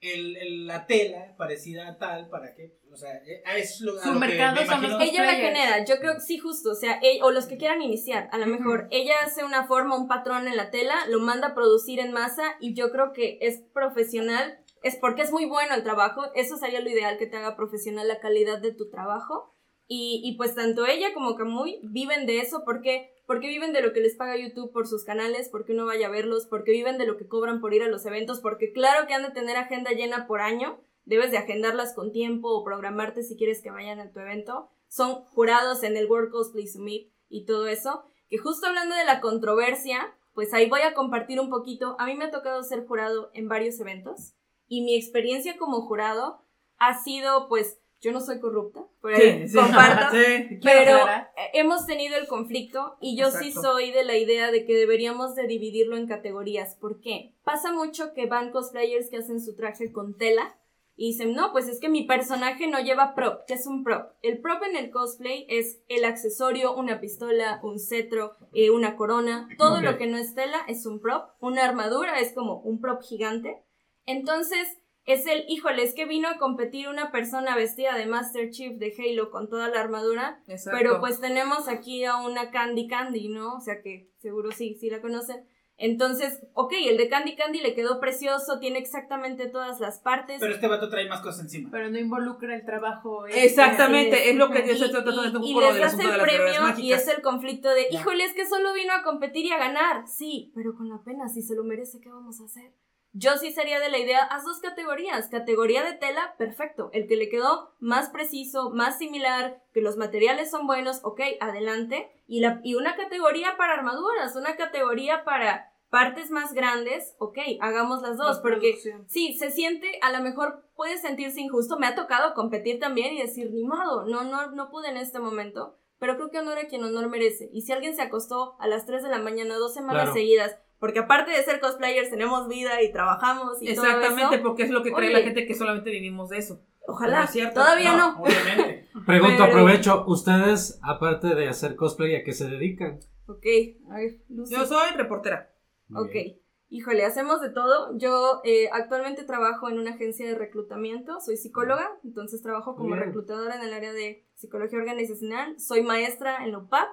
el, el- la tela parecida a tal para que, o sea, eh, es lo, a Su lo que mercado me imagino- los Ella la cosplayers. genera, yo creo que sí, justo, o sea, ella- o los que quieran iniciar, a lo mejor ella hace una forma, un patrón en la tela, lo manda a producir en masa y yo creo que es profesional, es porque es muy bueno el trabajo, eso sería lo ideal que te haga profesional la calidad de tu trabajo y, y pues tanto ella como Kamui viven de eso porque porque viven de lo que les paga YouTube por sus canales, porque uno vaya a verlos, porque viven de lo que cobran por ir a los eventos, porque claro que han de tener agenda llena por año, debes de agendarlas con tiempo o programarte si quieres que vayan a tu evento. Son jurados en el World Cosplay Summit y todo eso. Que justo hablando de la controversia, pues ahí voy a compartir un poquito. A mí me ha tocado ser jurado en varios eventos y mi experiencia como jurado ha sido, pues, yo no soy corrupta, por ahí Sí, sí. comparto. Sí. Pero aclarar. hemos tenido el conflicto y yo sí soy de la idea de que deberíamos de dividirlo en categorías. ¿Por qué? Pasa mucho que van cosplayers que hacen su traje con tela y dicen, no, pues es que mi personaje no lleva prop. ¿Qué es un prop? El prop en el cosplay es el accesorio, una pistola, un cetro, eh, una corona. Todo lo que no es tela es un prop. Una armadura es como un prop gigante. Entonces, es el, híjole, es que vino a competir una persona vestida de Master Chief de Halo con toda la armadura. Exacto. Pero pues tenemos aquí a una Candy Candy, ¿no? O sea que seguro sí, sí la conocen. Entonces, ok, el de Candy Candy le quedó precioso, tiene exactamente todas las partes. Pero este vato trae más cosas encima. Pero no involucra el trabajo. este, Exactamente, es lo que yo estoy tratando de y- un y poco les del das asunto de el las premio y es el conflicto de, híjole, es que solo vino a competir y a ganar. Sí, pero con la pena, si se lo merece, ¿qué vamos a hacer? Yo sí sería de la idea, haz dos categorías. Categoría de tela, perfecto. El que le quedó más preciso, más similar, que los materiales son buenos, ok, adelante. Y, la, y una categoría para armaduras, una categoría para partes más grandes, ok, hagamos las dos, porque. Sí, se siente, a lo mejor puede sentirse injusto. Me ha tocado competir también y decir, ni modo, no, no, no pude en este momento. Pero creo que honor a quien honor merece. Y si alguien se acostó a las 3 de la mañana dos semanas Claro. seguidas, porque aparte de ser cosplayers tenemos vida y trabajamos y Exactamente, todo eso, porque es lo que cree Oye. la gente que solamente vivimos de eso. ojalá, no es cierto. todavía no. Obviamente. Pregunto, Pero- aprovecho, ustedes, aparte de hacer cosplay, ¿a qué se dedican? Ok, a ver, Lucy. Yo soy reportera. Muy Ok. bien. Híjole, hacemos de todo. Yo eh, actualmente trabajo en una agencia de reclutamiento, soy psicóloga, entonces trabajo como bien. reclutadora en el área de psicología organizacional, soy maestra en la UPAP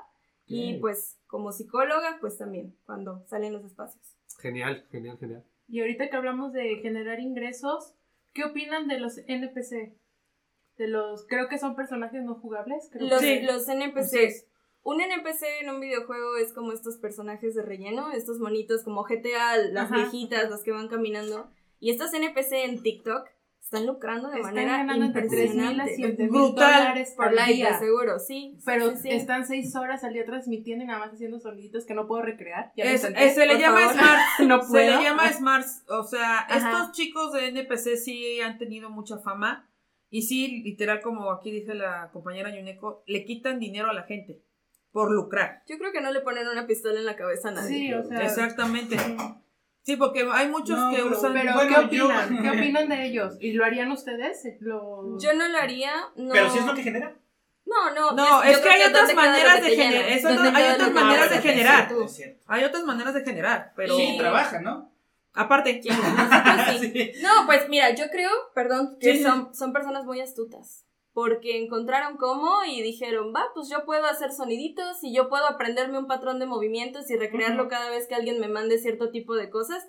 y pues como psicóloga, pues también cuando salen los espacios. Genial, genial, genial. Y ahorita que hablamos de generar ingresos, ¿qué opinan de los NPC? De los, creo que son personajes no jugables. Creo Los, que- Sí. los NPCs. Un NPC en un videojuego es como estos personajes de relleno, estos monitos como GTA, las Ajá. viejitas, las que van caminando. Y estos NPC en TikTok están lucrando de Están manera ganando entre 3 mil a impresionante. 7 mil Brutal. dólares por la día. seguro, sí. Pero sí, sí. están 6 horas al día transmitiendo y nada más haciendo soniditos que no puedo recrear. Ya Es- es- se le llama favor. Smart. No Se puedo. le llama Smart. O sea, Ajá. estos chicos de NPC sí han tenido mucha fama. Y sí, literal, como aquí dice la compañera Yuneco, le quitan dinero a la gente por lucrar. Yo creo que no le ponen una pistola en la cabeza a nadie. Sí, o sea. Exactamente. Sí, porque hay muchos No, que pero- usan. Pero, Bueno, ¿qué yo- opinan? ¿Qué opinan de ellos? ¿Y lo harían ustedes? Lo... Yo no lo haría. No. Pero si es lo que genera. No, no. No, es que hay ¿dónde otras maneras de generar- eso ¿Dónde no- hay otras maneras de llena? generar. Hay otras maneras de generar, pero. Sí, Sí. trabaja, ¿no? Aparte. Sí. Sí. No, pues mira, yo creo, perdón, que Sí, sí. son, son personas muy astutas. Porque encontraron cómo y dijeron, va, pues yo puedo hacer soniditos y yo puedo aprenderme un patrón de movimientos y recrearlo cada vez que alguien me mande cierto tipo de cosas.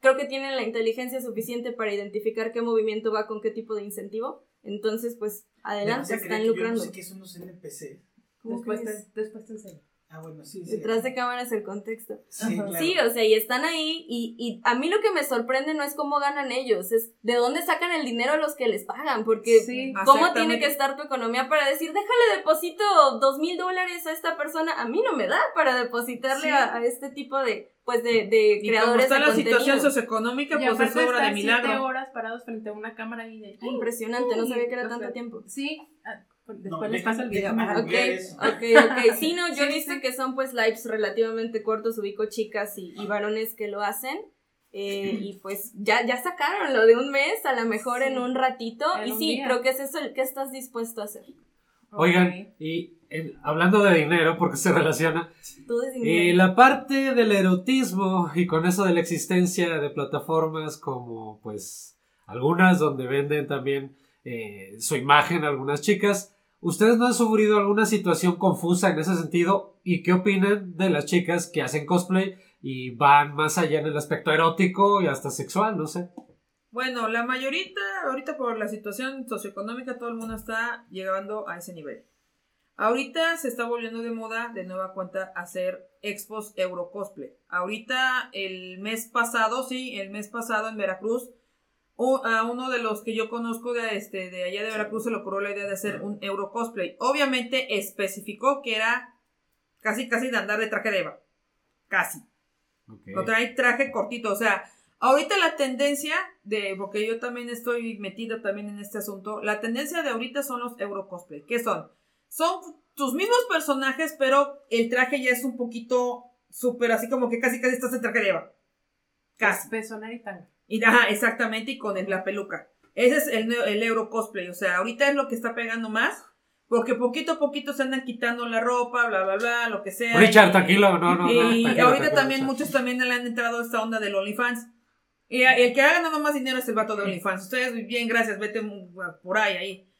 Creo que tienen la inteligencia suficiente para identificar qué movimiento va con qué tipo de incentivo. Entonces, pues, adelante, están Yo lucrando. no sé qué son los NPC. ¿Cómo Después te, después te enseño. Ah, bueno, sí. sí. Detrás de cámaras el contexto. Sí, Ajá. claro. Sí, o sea, y están ahí y, y a mí lo que me sorprende no es cómo ganan ellos, es de dónde sacan el dinero a los que les pagan, porque Sí. cómo tiene que estar tu economía para decir, déjale deposito dos mil dólares a esta persona, a mí no me da para depositarle Sí. a, a este tipo de, pues, de, de Y como creadores está de la contenido. situación socioeconómica, Y pues es obra de milagro. horas parados frente a una cámara y de... Impresionante, no sabía que era sea, tanto tiempo. Sí, ah, después No, les pasa el video. déjame Ajá. Ok, ok, ok. Sí, no, yo Sí, visto sí. que son pues lives relativamente cortos, ubico chicas y, y varones que lo hacen. eh, y pues ya, ya sacaron lo de un mes, a lo mejor Sí. en un ratito. En y un sí, día. creo que es eso el que estás dispuesto a hacer. Oigan, Ok. y eh, hablando de dinero, porque se relaciona, eh, la parte del erotismo y con eso de la existencia de plataformas como pues algunas donde venden también eh, su imagen a algunas chicas, ¿ustedes no han sufrido alguna situación confusa en ese sentido? ¿Y qué opinan de las chicas que hacen cosplay y van más allá en el aspecto erótico y hasta sexual? No sé. Bueno, la mayorita, ahorita por la situación socioeconómica, todo el mundo está llegando a ese nivel. Ahorita se está volviendo de moda de nueva cuenta hacer expos Euro Cosplay. Ahorita el mes pasado, sí, el mes pasado en Veracruz, u- a uno de los que yo conozco de, este, de allá de Veracruz se le ocurrió la idea de hacer un Euro Cosplay. Obviamente especificó que era casi casi de andar de traje de Eva. Casi. Ok. Lo trae traje cortito, o sea, ahorita la tendencia de, porque yo también estoy metida también en este asunto, la tendencia de ahorita son los Euro cosplay. ¿Qué son? Son tus mismos personajes, pero el traje ya es un poquito súper así como que casi casi estás en traje de Eva. Casi. Pezonar y tanga. Y, ajá, exactamente, y con la peluca. Ese es el, el Euro cosplay, o sea, ahorita es lo que está pegando más. Porque poquito a poquito se andan quitando la ropa, bla, bla, bla, lo que sea. Richard, y- tranquilo, no, no, no. y tranquilo, ahorita tranquilo, también Richard. muchos también le han entrado a esta onda del OnlyFans. Y el que ha ganado más dinero es el vato de OnlyFans. Ustedes, bien, gracias, vete por ahí, ahí.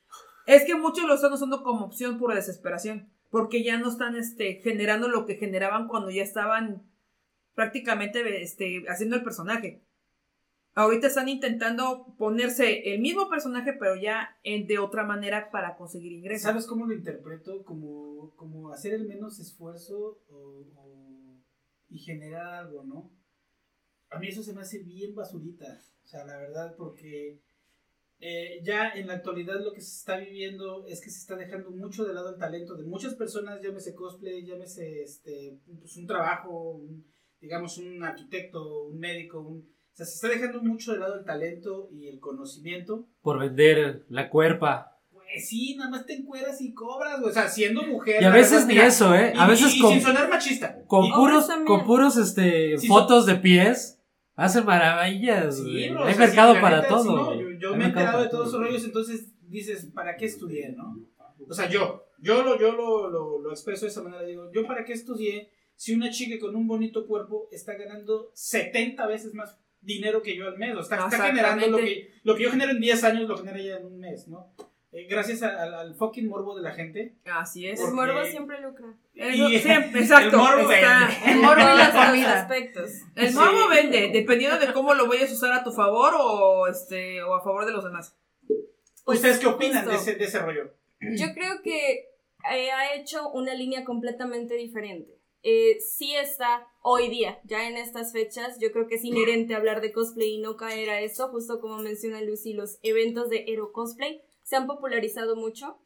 Es que muchos lo están usando como opción por desesperación. Porque ya no están este, generando lo que generaban cuando ya estaban prácticamente este, haciendo el personaje. Ahorita están intentando ponerse el mismo personaje, pero ya en- de otra manera para conseguir ingresos. ¿Sabes cómo lo interpreto? Como, como hacer el menos esfuerzo y generar algo, ¿no? A mí eso se me hace bien basurita. O sea, la verdad, porque eh, ya en la actualidad lo que se está viviendo es que se está dejando mucho de lado el talento de muchas personas, llámese cosplay, llámese este, pues un trabajo, un- digamos un arquitecto, un médico, un, o sea, se está dejando mucho de lado el talento y el conocimiento Por vender la cuerpa. pues sí, nada más te encueras y cobras, güey. O sea, siendo mujer. Y a veces verdad, ni eso, ¿eh? A y- veces y, y con, sin sonar machista. con Y- puros, con puros este, Sí, fotos de pies, hacen maravillas. Sí, güey. o sea, mercado sí, la para neta, todo. no, yo me he mercado enterado de todos todo. esos rollos, entonces dices, ¿para qué estudié, no? O sea, yo, yo lo, yo lo, lo, lo expreso de esa manera. Digo, ¿yo para qué estudié si una chica con un bonito cuerpo está ganando 70 veces más dinero que yo al mes? O está, está generando lo que, lo que yo genero en 10 años, lo genera ella en un mes, ¿no? Eh, gracias a- al, al fucking morbo de la gente. Así es. El morbo siempre lucra. Eso, Y- sí, exacto. el morbo está- vende. El morbo y la Todos los comida. aspectos. El Sí. morbo vende, dependiendo de cómo lo vayas a usar a tu favor o este o a favor de los demás. Pues, ¿Ustedes qué opinan de ese, de ese rollo? Yo creo que eh, ha hecho una línea completamente diferente. Eh, sí está hoy día, ya en estas fechas, yo creo que es inherente hablar de cosplay y no caer a eso, justo como menciona Lucy, los eventos de Ero Cosplay se han popularizado mucho,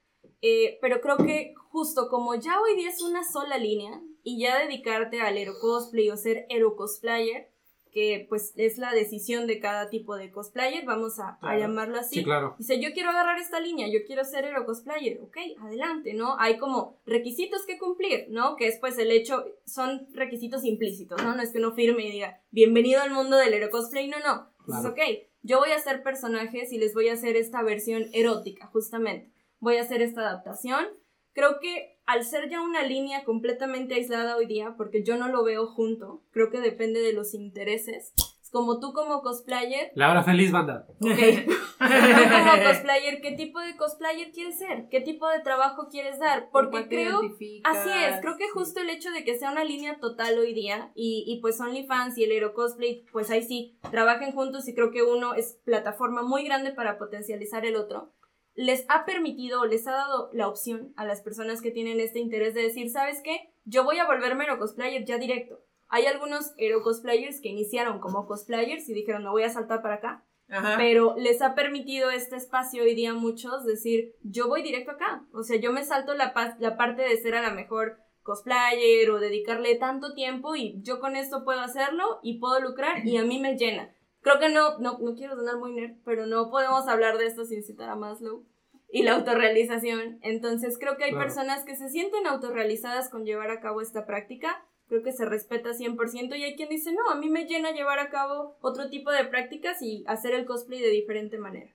eh, pero creo que justo como ya hoy día es una sola línea y ya dedicarte al Ero Cosplay o ser Ero Cosplayer, que pues es la decisión de cada tipo de cosplayer, vamos a, llamarlo así. Sí, claro. Dice, yo quiero agarrar esta línea, yo quiero ser hero cosplayer, ok, adelante, ¿no? Hay como requisitos que cumplir, ¿no? Que es pues el hecho, son requisitos implícitos, ¿no? No es que uno firme y diga, bienvenido al mundo del hero cosplay, no, no. Claro. ok, yo voy a hacer personajes y les voy a hacer esta versión erótica, justamente. Voy a hacer esta adaptación. Creo que al ser ya una línea completamente aislada hoy día, porque yo no lo veo junto, creo que depende de los intereses. Es como tú como cosplayer, La hora feliz, banda. ok, tú como cosplayer, ¿qué tipo de cosplayer quieres ser? ¿Qué tipo de trabajo quieres dar? Porque ¿Con cuál te creo? Así es, creo que justo el hecho de que sea una línea total hoy día y, y pues OnlyFans y el Hero Cosplay, pues ahí sí, trabajen juntos y creo que uno es plataforma muy grande para potencializar el otro, les ha permitido les ha dado la opción a las personas que tienen este interés de decir, ¿sabes qué? Yo voy a volverme Hero Cosplayer ya directo. Hay algunos Hero Cosplayers que iniciaron como cosplayers y dijeron, me voy a saltar para acá Ajá. pero les ha permitido este espacio hoy día a muchos decir, yo voy directo acá, o sea, yo me salto la, pa- la parte de ser a la mejor cosplayer o dedicarle tanto tiempo y yo con esto puedo hacerlo y puedo lucrar y a mí me llena. Creo que no, no, no quiero sonar muy nerd, pero no podemos hablar de esto sin citar a Maslow y la autorrealización. Entonces creo que hay Claro. personas que se sienten autorrealizadas con llevar a cabo esta práctica. Creo que se respeta 100% y hay quien dice, no, a mí me llena llevar a cabo otro tipo de prácticas y hacer el cosplay de diferente manera.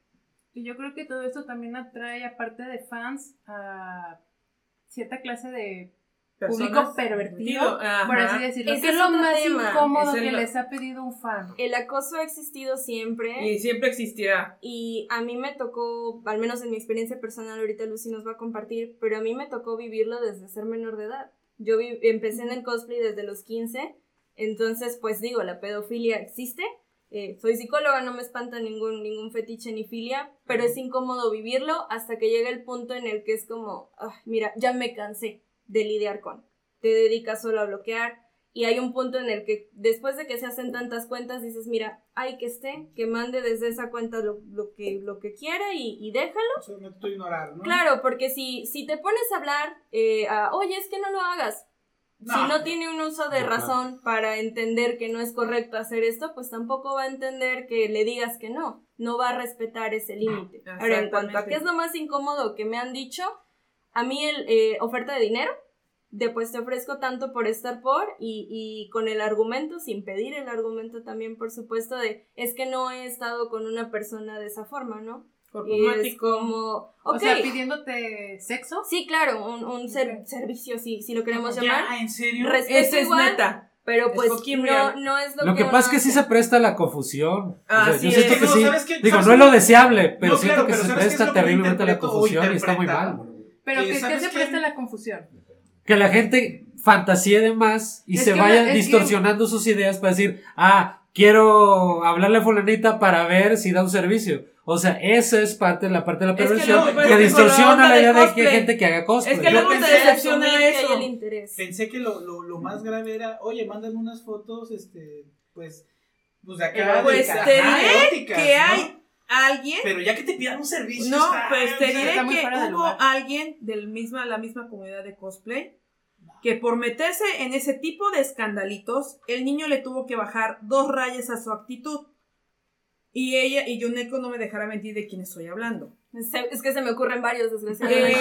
Y yo creo que todo esto también atrae, aparte de fans, a cierta clase de público pervertido, Ajá. por así decirlo. Ese ¿Qué es lo más tema. incómodo Es que les ha pedido un fan? El acoso ha existido siempre Y siempre existirá. y a mí me tocó, al menos en mi experiencia personal, ahorita Lucy nos va a compartir, pero a mí me tocó vivirlo desde ser menor de edad. Yo vi- empecé en el cosplay desde los 15, entonces pues digo, la pedofilia existe. Eh, soy psicóloga, no me espanta ningún, ningún fetiche ni filia, pero es incómodo vivirlo hasta que llega el punto en el que es como, "Ah, mira, ya me cansé de lidiar con. Te dedicas solo a bloquear, y hay un punto en el que después de que se hacen tantas cuentas dices, mira, hay que esté, que mande desde esa cuenta lo, lo que, lo que quiera y, y déjalo. Solamente ignorar, ¿no? Claro, porque si, si te pones a hablar, eh, a, oye, es que no lo hagas. No. Si no tiene un uso de razón para entender que no es correcto hacer esto, pues tampoco va a entender que le digas que no. No va a respetar ese límite. Ahora, en cuanto a qué es lo más incómodo que me han dicho, a mí el eh, oferta de dinero, de pues te ofrezco tanto por estar por y, y con el argumento, sin pedir el argumento también, por supuesto, de es que no he estado con una persona de esa forma, ¿no? Es como, O ok, sea, pidiéndote sexo. sí, claro, un, un ser- servicio, si, si lo queremos llamar. ¿en serio? Es igual, neta. pero es pues no, no es lo, Lo que pasa es que sí se presta a la confusión. Ah, O sea, sí yo siento es. que No, sí. ¿sabes qué? Digo, ¿Sabes no es lo deseable, pero No, siento claro, que pero se ¿sabes qué es presta terriblemente a la o confusión y está muy mal. Pero Eh, ¿qué, qué ¿sabes se qué? presta la confusión? Que la gente fantasíe de más y Es se que vaya una- que- distorsionando sus ideas para decir, ah, quiero hablarle a fulanita para ver si da un servicio. O sea, esa es parte de la parte de la que perversión no, que, es que distorsiona con la idea de que hay gente que haga cosplay. Es que luego pensé te decepciona que eso. el interés. Pensé que lo, lo, lo más grave era, oye, mándame unas fotos, este, pues, pues de acá. Pues de- eróticas, que ¿no? hay alguien. Pero ya que te pidan un servicio. No, está- pues te diré que de hubo lugar. alguien de misma, la misma comunidad de cosplay que por meterse en ese tipo de escandalitos, el niño le tuvo que bajar dos rayas a su actitud. Y ella y Yuneko no me dejará mentir de quién estoy hablando. Se- Es que se me ocurren varios, Eh, desgraciadamente.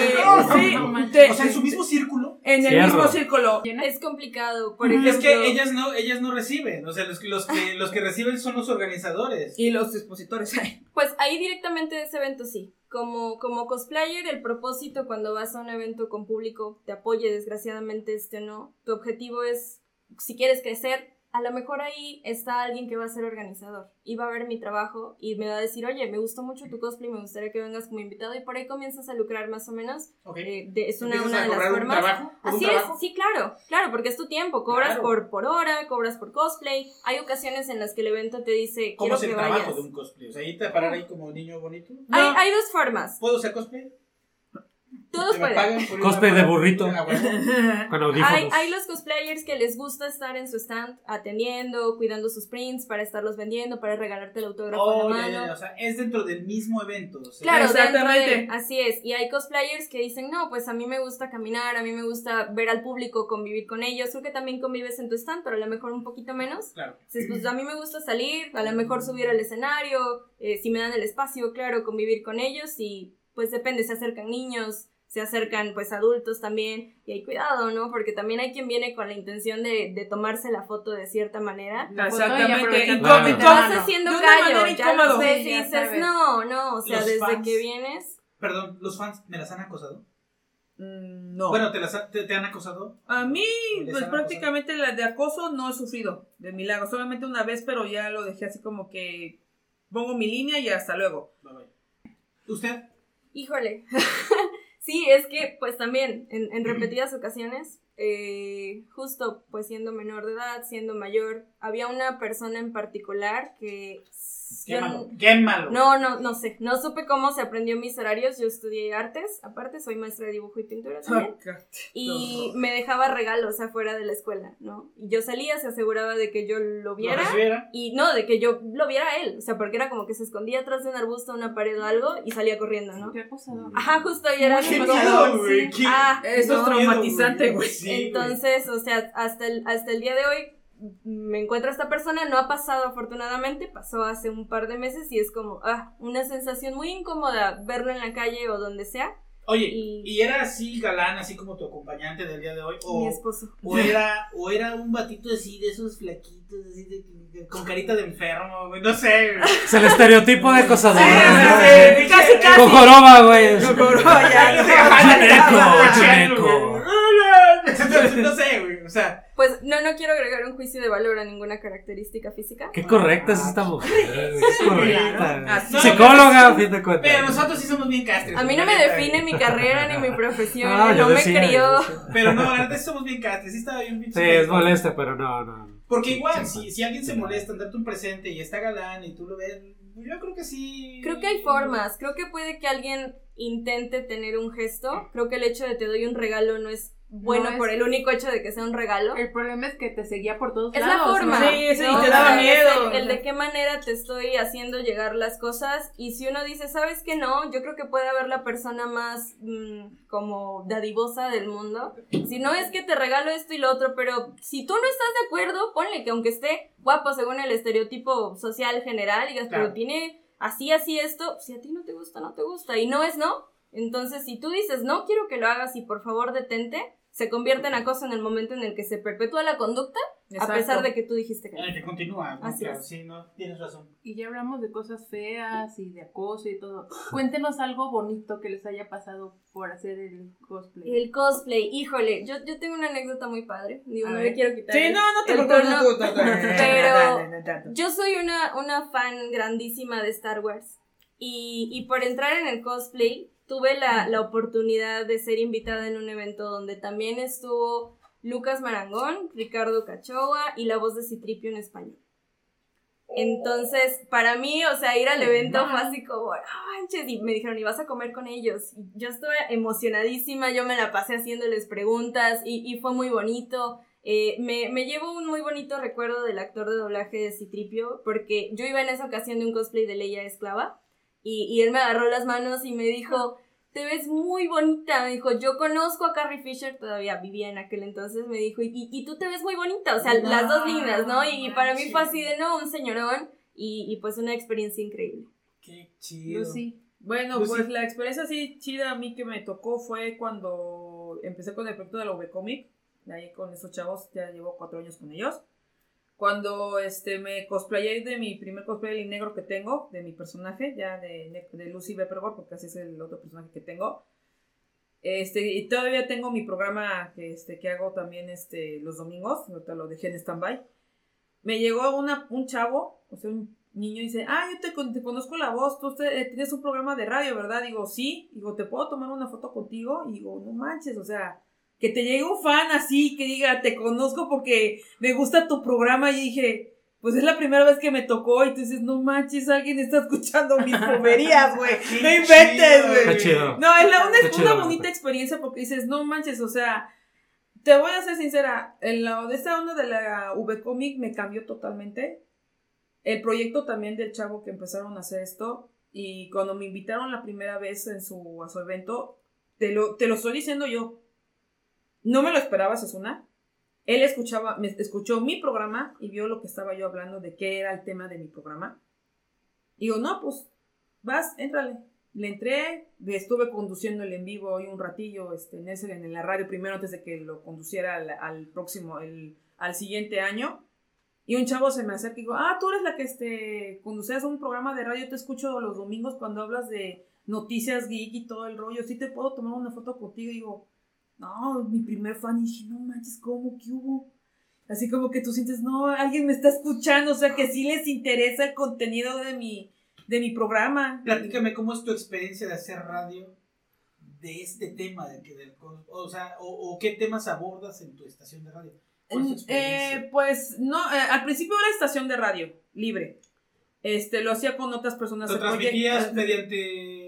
sí, no manches. te- O sea, en su mismo círculo. en el Cierro. mismo círculo. Es complicado, por Es que ellas no, ellas no reciben. O sea, los, que- los, que, los que reciben son los organizadores. Y los expositores. Pues ahí directamente de ese evento sí. Como, como cosplayer, el propósito cuando vas a un evento con público, te apoye desgraciadamente este o no, tu objetivo es, si quieres crecer, a lo mejor ahí está alguien que va a ser organizador y va a ver mi trabajo y me va a decir, oye, me gustó mucho tu cosplay, me gustaría que vengas como invitado y por ahí comienzas a lucrar más o menos. Ok. Eh, de- es una, una de las un formas. trabajo. Así es, sí, claro, claro, porque es tu tiempo, cobras Claro. por, por hora, cobras por cosplay, hay ocasiones en las que el evento te dice, ¿Cómo es el que trabajo vayas. de un cosplay? O sea, ahí te parar ahí como niño bonito. Hay, No. hay dos formas, ¿Puedo ser cosplay? Todos ¿Que me pueden. Cosplay de burrito. Con Hay, audífonos. hay los cosplayers que les gusta estar en su stand atendiendo, cuidando sus prints para estarlos vendiendo, para regalarte el autógrafo Oh, a la ya, mano. ya, ya. O sea, es dentro del mismo evento. o sea. Claro, dentro Exactamente. de, así es. Y hay cosplayers que dicen, no, pues a mí me gusta caminar, a mí me gusta ver al público, convivir con ellos. Creo que también convives en tu stand, pero a lo mejor un poquito menos. Claro. Entonces, pues a mí me gusta salir, a lo mejor subir al escenario, eh, si me dan el espacio, claro, convivir con ellos y pues depende, se acercan niños, se acercan pues adultos también y hay cuidado, ¿no? Porque también hay quien viene con la intención de, de tomarse la foto de cierta manera. Exactamente. Y cómo- verano. Estás haciendo callo, ya y ya dices, no, no, o sea, Los desde fans. que vienes... Perdón, ¿los fans me las han acosado? Mm, no. Bueno, ¿te, las ha- te, te han acosado? A mí, ¿Les pues prácticamente la de acoso no he sufrido de milagro. Solamente una vez, pero ya lo dejé así como que pongo mi línea y hasta luego. Bye, bye. ¿Usted? Híjole. sí, es que pues también en, en repetidas ocasiones, eh, justo pues siendo menor de edad, siendo mayor, había una persona en particular que... yo Quémalo. Quémalo. no, no, no sé, no supe cómo se aprendió mis horarios, yo estudié artes, aparte soy maestra de dibujo y pintura también. Y me dejaba regalos afuera de la escuela, ¿no? Y yo salía, se aseguraba de que yo lo ¿Lo viera. Y no, de que yo lo viera a él. O sea, porque era como que se escondía atrás de un arbusto, una pared o algo y salía corriendo, ¿no? Qué acosador. Ajá, justo y era Qué güey. Qué- Ah, Eso es traumatizante, güey. Sí, güey. entonces, o sea, hasta el, hasta el día de hoy me encuentro a esta persona, no ha pasado afortunadamente, pasó hace un par de meses y es como, ah, una sensación muy incómoda verlo en la calle o donde sea, Oye, Y- ¿y era así galán, así como tu acompañante del día de hoy? O, mi esposo. o era, o era un batito así de esos flaquitos, así de, de- con carita de enfermo, güey, no sé. Es el estereotipo de acosador. Sí, ¿no? sí, sí, casi, casi. Con joroba, güey. Chuneco, chuneco. No sé, güey, o sea, Pues no, no quiero agregar un juicio de valor a ninguna característica física. Qué correcta es esta mujer. güey, Qué correcta. Así. Psicóloga, a fin de cuentas. pero nosotros sí somos bien castres. A mí no me define mi carrera ni mi profesión, Ah, yo no me decía, crió. Pero no, la somos bien castres, sí estaba bien pinche Sí, es molesta, pero no, no. Porque igual, Sí, si, si alguien se molesta en darte un presente y está galán y tú lo ves, yo creo que sí. Creo que hay formas, creo que puede que alguien intente tener un gesto, creo que el hecho de te doy un regalo no es bueno No es- por el único hecho de que sea un regalo. El problema es que te seguía por todos Es la lados. forma. ¿no? Sí, sí, ¿no? te O daba sea, miedo. es El, el de qué manera te estoy haciendo llegar las cosas. Y si uno dice, ¿sabes qué no? Yo creo que puede haber la persona más mm, como dadivosa del mundo. Si no es que te regalo esto y lo otro, pero si tú no estás de acuerdo, ponle que aunque esté guapo según el estereotipo social general, digas, Claro. pero tiene así, así esto, si a ti no te gusta, no te gusta. Y no es no. Entonces, si tú dices, no quiero que lo hagas y por favor detente, se convierte en acoso en el momento en el que se perpetúa la conducta, a pesar de que tú dijiste que no. En el que continúa. Así Claro, es. sí, no, tienes razón. Y ya hablamos de cosas feas y de acoso y todo. Cuéntenos algo bonito que les haya pasado por hacer el cosplay. El cosplay, híjole, yo, yo tengo una anécdota muy padre. Digo, A no ver. le quiero quitar. Sí, el- no, no te preocupes. tú. Pero- Yo soy una, una fan grandísima de Star Wars. Y, y por entrar en el cosplay, tuve la, la oportunidad de ser invitada en un evento donde también estuvo Lucas Marangón, Ricardo Cachoa y la voz de Citripio en español. Entonces, para mí, o sea, ir al evento fue así como, "No manches", y me dijeron, ¿y vas a comer con ellos? Y yo estuve emocionadísima, yo me la pasé haciéndoles preguntas y, y fue muy bonito. Eh, me, me llevo un muy bonito recuerdo del actor de doblaje de Citripio, porque yo iba en esa ocasión de un cosplay de Leia Esclava, y, y él me agarró las manos y me dijo, te ves muy bonita, me dijo, yo conozco a Carrie Fisher, todavía vivía en aquel entonces, me dijo, y, y tú te ves muy bonita, o sea, las dos lindas, ¿no? Y, y para mí fue así de, no, un señorón, y, y pues una experiencia increíble. Qué chido. Lucy. Bueno, Lucy. pues la experiencia así chida a mí que me tocó fue cuando empecé con el proyecto de la V-Comic. Ahí con esos chavos, ya llevo cuatro años con ellos. Cuando este, me cosplayé de mi primer cosplay negro que tengo, de mi personaje, ya de, de Lucy Peppergore, porque así es el otro personaje que tengo. Este, y todavía tengo mi programa que, este, que hago también este, los domingos, ahorita lo dejé en stand-by. Me llegó una, un chavo, o sea, un niño, y dice, ah, yo te, te conozco la voz, tú usted, eh, tienes un programa de radio, ¿verdad? Digo, sí, digo, ¿te puedo tomar una foto contigo? Y digo, no manches, o sea, que te llegue un fan así, que diga, te conozco porque me gusta tu programa, y dije, pues es la primera vez que me tocó, y tú dices, no manches, alguien está escuchando mis boberías, güey, no inventes, güey. Está chido. No, es la, una, Qué una bonita experiencia porque dices, no manches, o sea, te voy a ser sincera, en la, de esta onda de la V-Comic me cambió totalmente. El proyecto también del chavo que empezaron a hacer esto, y cuando me invitaron la primera vez en su, a su evento, te lo, te lo estoy diciendo yo. No me lo esperaba, esa es una. Él escuchaba, me escuchó mi programa y vio lo que estaba yo hablando de qué era el tema de mi programa. Y digo, no, pues, vas, éntrale. Le entré, estuve conduciendo el en vivo hoy un ratillo este, en, la radio primero antes de que lo conduciera al, próximo, el, al siguiente año. Y un chavo se me acerca y digo, ah, tú eres la que este, conducías un programa de radio, te escucho los domingos cuando hablas de, noticias geek y todo el rollo. Sí te puedo tomar una foto contigo y digo, no, mi primer fan. Y dije, no manches, ¿cómo? ¿Qué hubo? Así como que tú sientes, no, alguien me está escuchando, o sea, que sí les interesa el contenido de mi, de mi programa. Platícame cómo es tu experiencia de hacer radio de este tema, de que del, o sea, o, o qué temas abordas en tu estación de radio. ¿Cuál es tu experiencia? Eh, pues no, eh, al principio era estación de radio, libre. Este, lo hacía con otras personas. ¿Lo transmitías mediante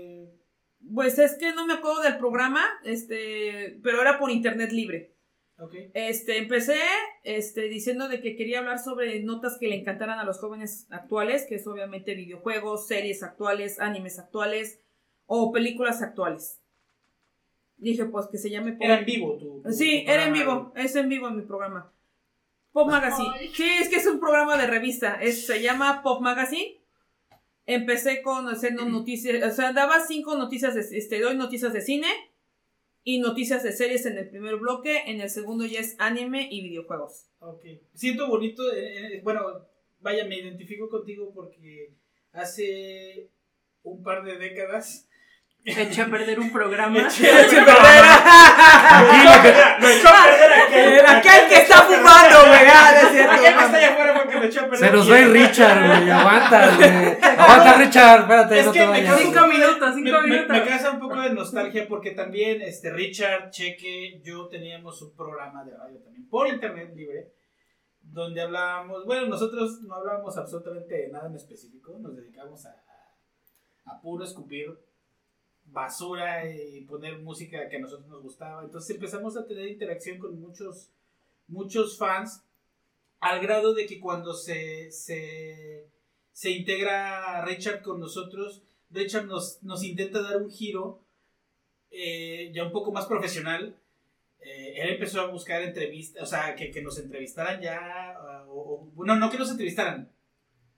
Pues es que no me acuerdo del programa, este, pero era por internet libre. Ok. Este, empecé este, diciendo de que quería hablar sobre notas que le encantaran a los jóvenes actuales, que es obviamente videojuegos, series actuales, animes actuales o películas actuales. Dije, pues que se llame Pop. Era en vivo tu. tu- Sí, tu era en vivo, es en vivo en mi programa. Pop Magazine. Sí, es que es un programa de revista, es, se llama Pop Magazine. Empecé con haciendo noticias, o sea, daba cinco noticias, de, este, doy noticias de cine y noticias de series en el primer bloque, en el segundo ya es anime y videojuegos. Ok. Siento bonito, eh, eh, bueno, vaya, me identifico contigo porque hace un par de décadas. Eché a perder un programa. Eché a perder- Lo echó a perder aquel. Aquel que está fumando, güey, ah, no es cierto, Aquel que está allá afuera porque lo echó a perder. Se nos ir Richard, güey. Aguanta, güey. Aguanta, Richard. Espérate, Es no que te me vayas. Cinco minutos, Me, cinco me- minutos. me causa un poco de nostalgia porque también este Richard, Cheque, yo teníamos un programa de radio también por internet libre donde hablábamos, bueno, nosotros no hablábamos absolutamente de nada en específico, nos dedicamos a, a puro escupir basura y poner música que a nosotros nos gustaba. Entonces empezamos a tener interacción con muchos, muchos fans al grado de que cuando se, se, se integra Richard con nosotros, Richard nos, nos intenta dar un giro eh, ya un poco más profesional. Eh, él empezó a buscar entrevistas, o sea, que, que nos entrevistaran ya, uh, o, no que nos entrevistaran,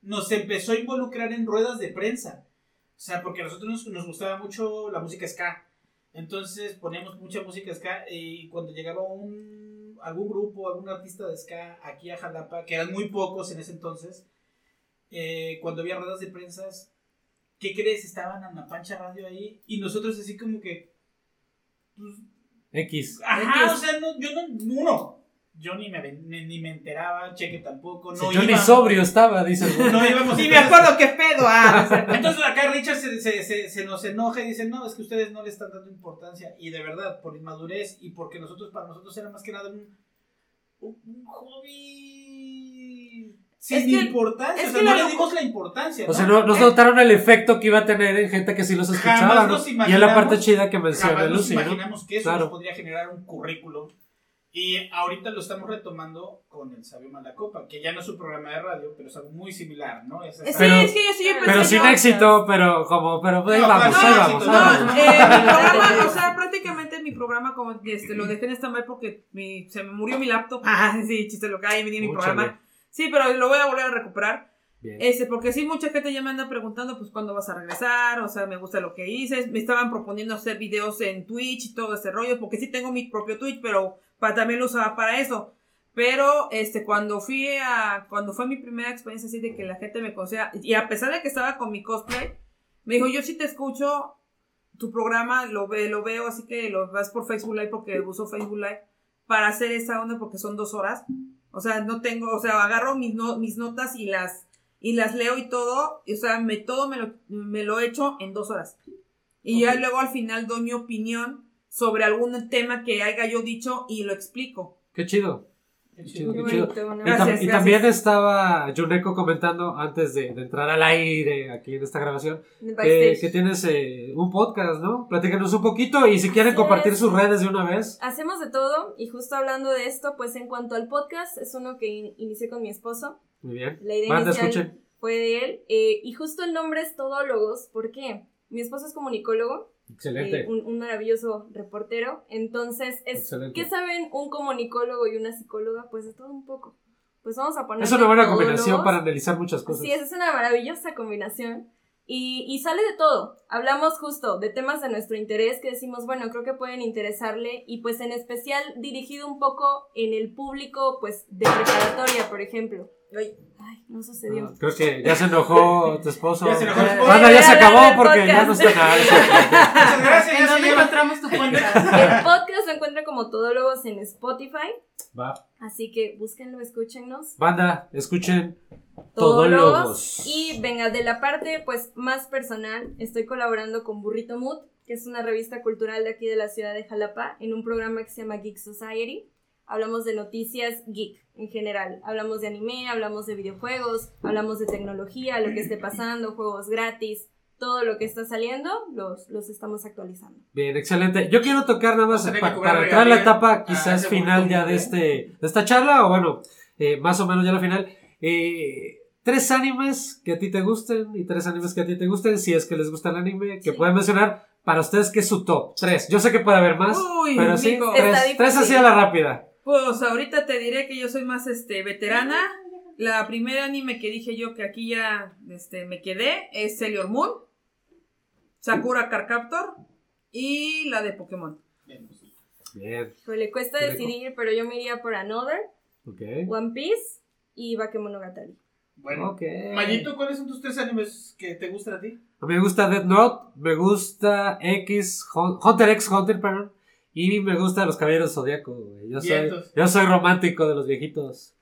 nos empezó a involucrar en ruedas de prensa. O sea, porque a nosotros nos, nos gustaba mucho la música ska. Entonces poníamos mucha música ska y cuando llegaba un, algún grupo, algún artista de ska aquí a Jalapa, que eran muy pocos en ese entonces, eh, cuando había ruedas de prensas, ¿qué crees? Estaban en la pancha radio ahí y nosotros así como que... pues, X. Ajá, X. o sea, no, yo no, uno, yo ni me, ni, ni me enteraba, cheque tampoco, no yo ni sobrio estaba, dice. No íbamos Ni me acuerdo qué pedo, ah. entonces acá Richard se, se, se, se nos enoja y dice, no, es que ustedes no le están dando importancia. Y de verdad, por inmadurez y porque nosotros, para nosotros era más que nada un, un, un hobby sin Es que- importancia. es o sea, que no le dimos la importancia. O sea, no, nos notaron el efecto que iba a tener en gente que sí los escuchaba, Jamás ¿no? nos Y es la parte chida que menciona nos Lucy, ¿no? imaginamos que eso Claro. nos podría generar un currículum. Y ahorita lo estamos retomando con el Sabio Malacopa, que ya no es un programa de radio, pero es algo muy similar, ¿no? Es Sí, Pero- es que yo sí empecé Pero sin yo- éxito, pero como, pero ahí No, vamos, ahí sí, vamos, sí, No, vamos. eh, mi programa, o sea, prácticamente mi programa como que este, lo dejé en stand-by porque mi- se me murió mi laptop. Ah, sí, chiste lo que hay, venía mi programa. Sí, pero lo voy a volver a recuperar. Bien. Este, porque sí, mucha gente ya me anda preguntando, pues, ¿cuándo vas a regresar? O sea, me gusta lo que hice. Me estaban proponiendo hacer videos en Twitch y todo ese rollo, porque sí tengo mi propio Twitch, pero pa- también lo usaba para eso. Pero, este, cuando fui a, cuando fue mi primera experiencia así de que la gente me conocía, y a pesar de que estaba con mi cosplay, me dijo, yo sí te escucho, tu programa lo, ve, lo veo, así que lo vas por Facebook Live porque uso Facebook Live para hacer esa onda porque son dos horas. O sea, no tengo, o sea, agarro mis, no- mis notas y las, y las leo y todo, y, o sea, me, todo me lo, me lo echo en dos horas. Y ya Ok. luego al final doy mi opinión sobre algún tema que haya yo dicho y lo explico. Qué chido. Qué Qué chido. chido, Qué qué chido. bonito, ¿no? Y, Gracias, también estaba Juneko comentando antes de, de entrar al aire aquí en esta grabación que, que tienes eh, un podcast, ¿no? Platícanos un poquito y si quieren compartir es. sus redes de una vez. Hacemos de todo y justo hablando de esto, pues en cuanto al podcast, es uno que in- inicié con mi esposo. Muy bien. La idea Manda, escuchen. fue de él eh, y justo el nombre es Todólogos. ¿Por qué? Mi esposo es comunicólogo, Excelente. eh, un, un maravilloso reportero. Entonces, es. ¿qué saben un comunicólogo y una psicóloga? Pues de todo un poco. Pues vamos a poner. Es una buena combinación para analizar muchas cosas. Sí, es una maravillosa combinación. Y, y sale de todo. Hablamos justo de temas de nuestro interés que decimos, bueno, creo que pueden interesarle y pues en especial dirigido un poco en el público pues de preparatoria, por ejemplo. Ay, no sucedió. Ah, Creo que ya se enojó tu esposo. Ya se enojó tu esposo. Banda, ya se acabó porque ya no podcast. está nada. Muchas gracias. ¿En se dónde encontramos tu cuenta? El podcast lo encuentran como Todólogos en Spotify, Va. así que búsquenlo, escúchennos. Banda, escuchen Todólogos. Todólogos. Y venga, de la parte pues más personal, estoy colaborando con Burrito Mood, que es una revista cultural de aquí de la ciudad de Jalapa, en un programa que se llama Geek Society. Hablamos de noticias geek en general. Hablamos de anime, hablamos de videojuegos, hablamos de tecnología, lo que esté pasando, juegos gratis, todo lo que está saliendo, los, los estamos actualizando. Bien, excelente. Yo quiero tocar nada más pa- para entrar a la etapa a quizás ese final ya de ¿eh? este de esta charla o bueno, eh, más o menos ya la final. Eh, tres animes que a ti te gusten y tres animes que a ti te gusten, si es que les gusta el anime, que Sí. pueden mencionar para ustedes que es su top. Tres. Yo sé que puede haber más, Uy, pero sí, tres así a la rápida. Pues ahorita te diré que yo soy más este veterana. La primera anime que dije yo que aquí ya este, me quedé es Sailor Moon, Sakura Card Captor y la de Pokémon. Bien, pues, Bien, Pues le cuesta decidir, pero yo me iría por Another. One Piece y Bakemonogatari. Bueno. Mayito, ¿cuáles son tus tres animes que te gustan a ti? A mí me gusta Death Note, me gusta X, Hun- Hunter x Hunter, perdón, y me gusta Los Caballeros Zodíaco. güey. Yo soy, yo soy romántico de los viejitos.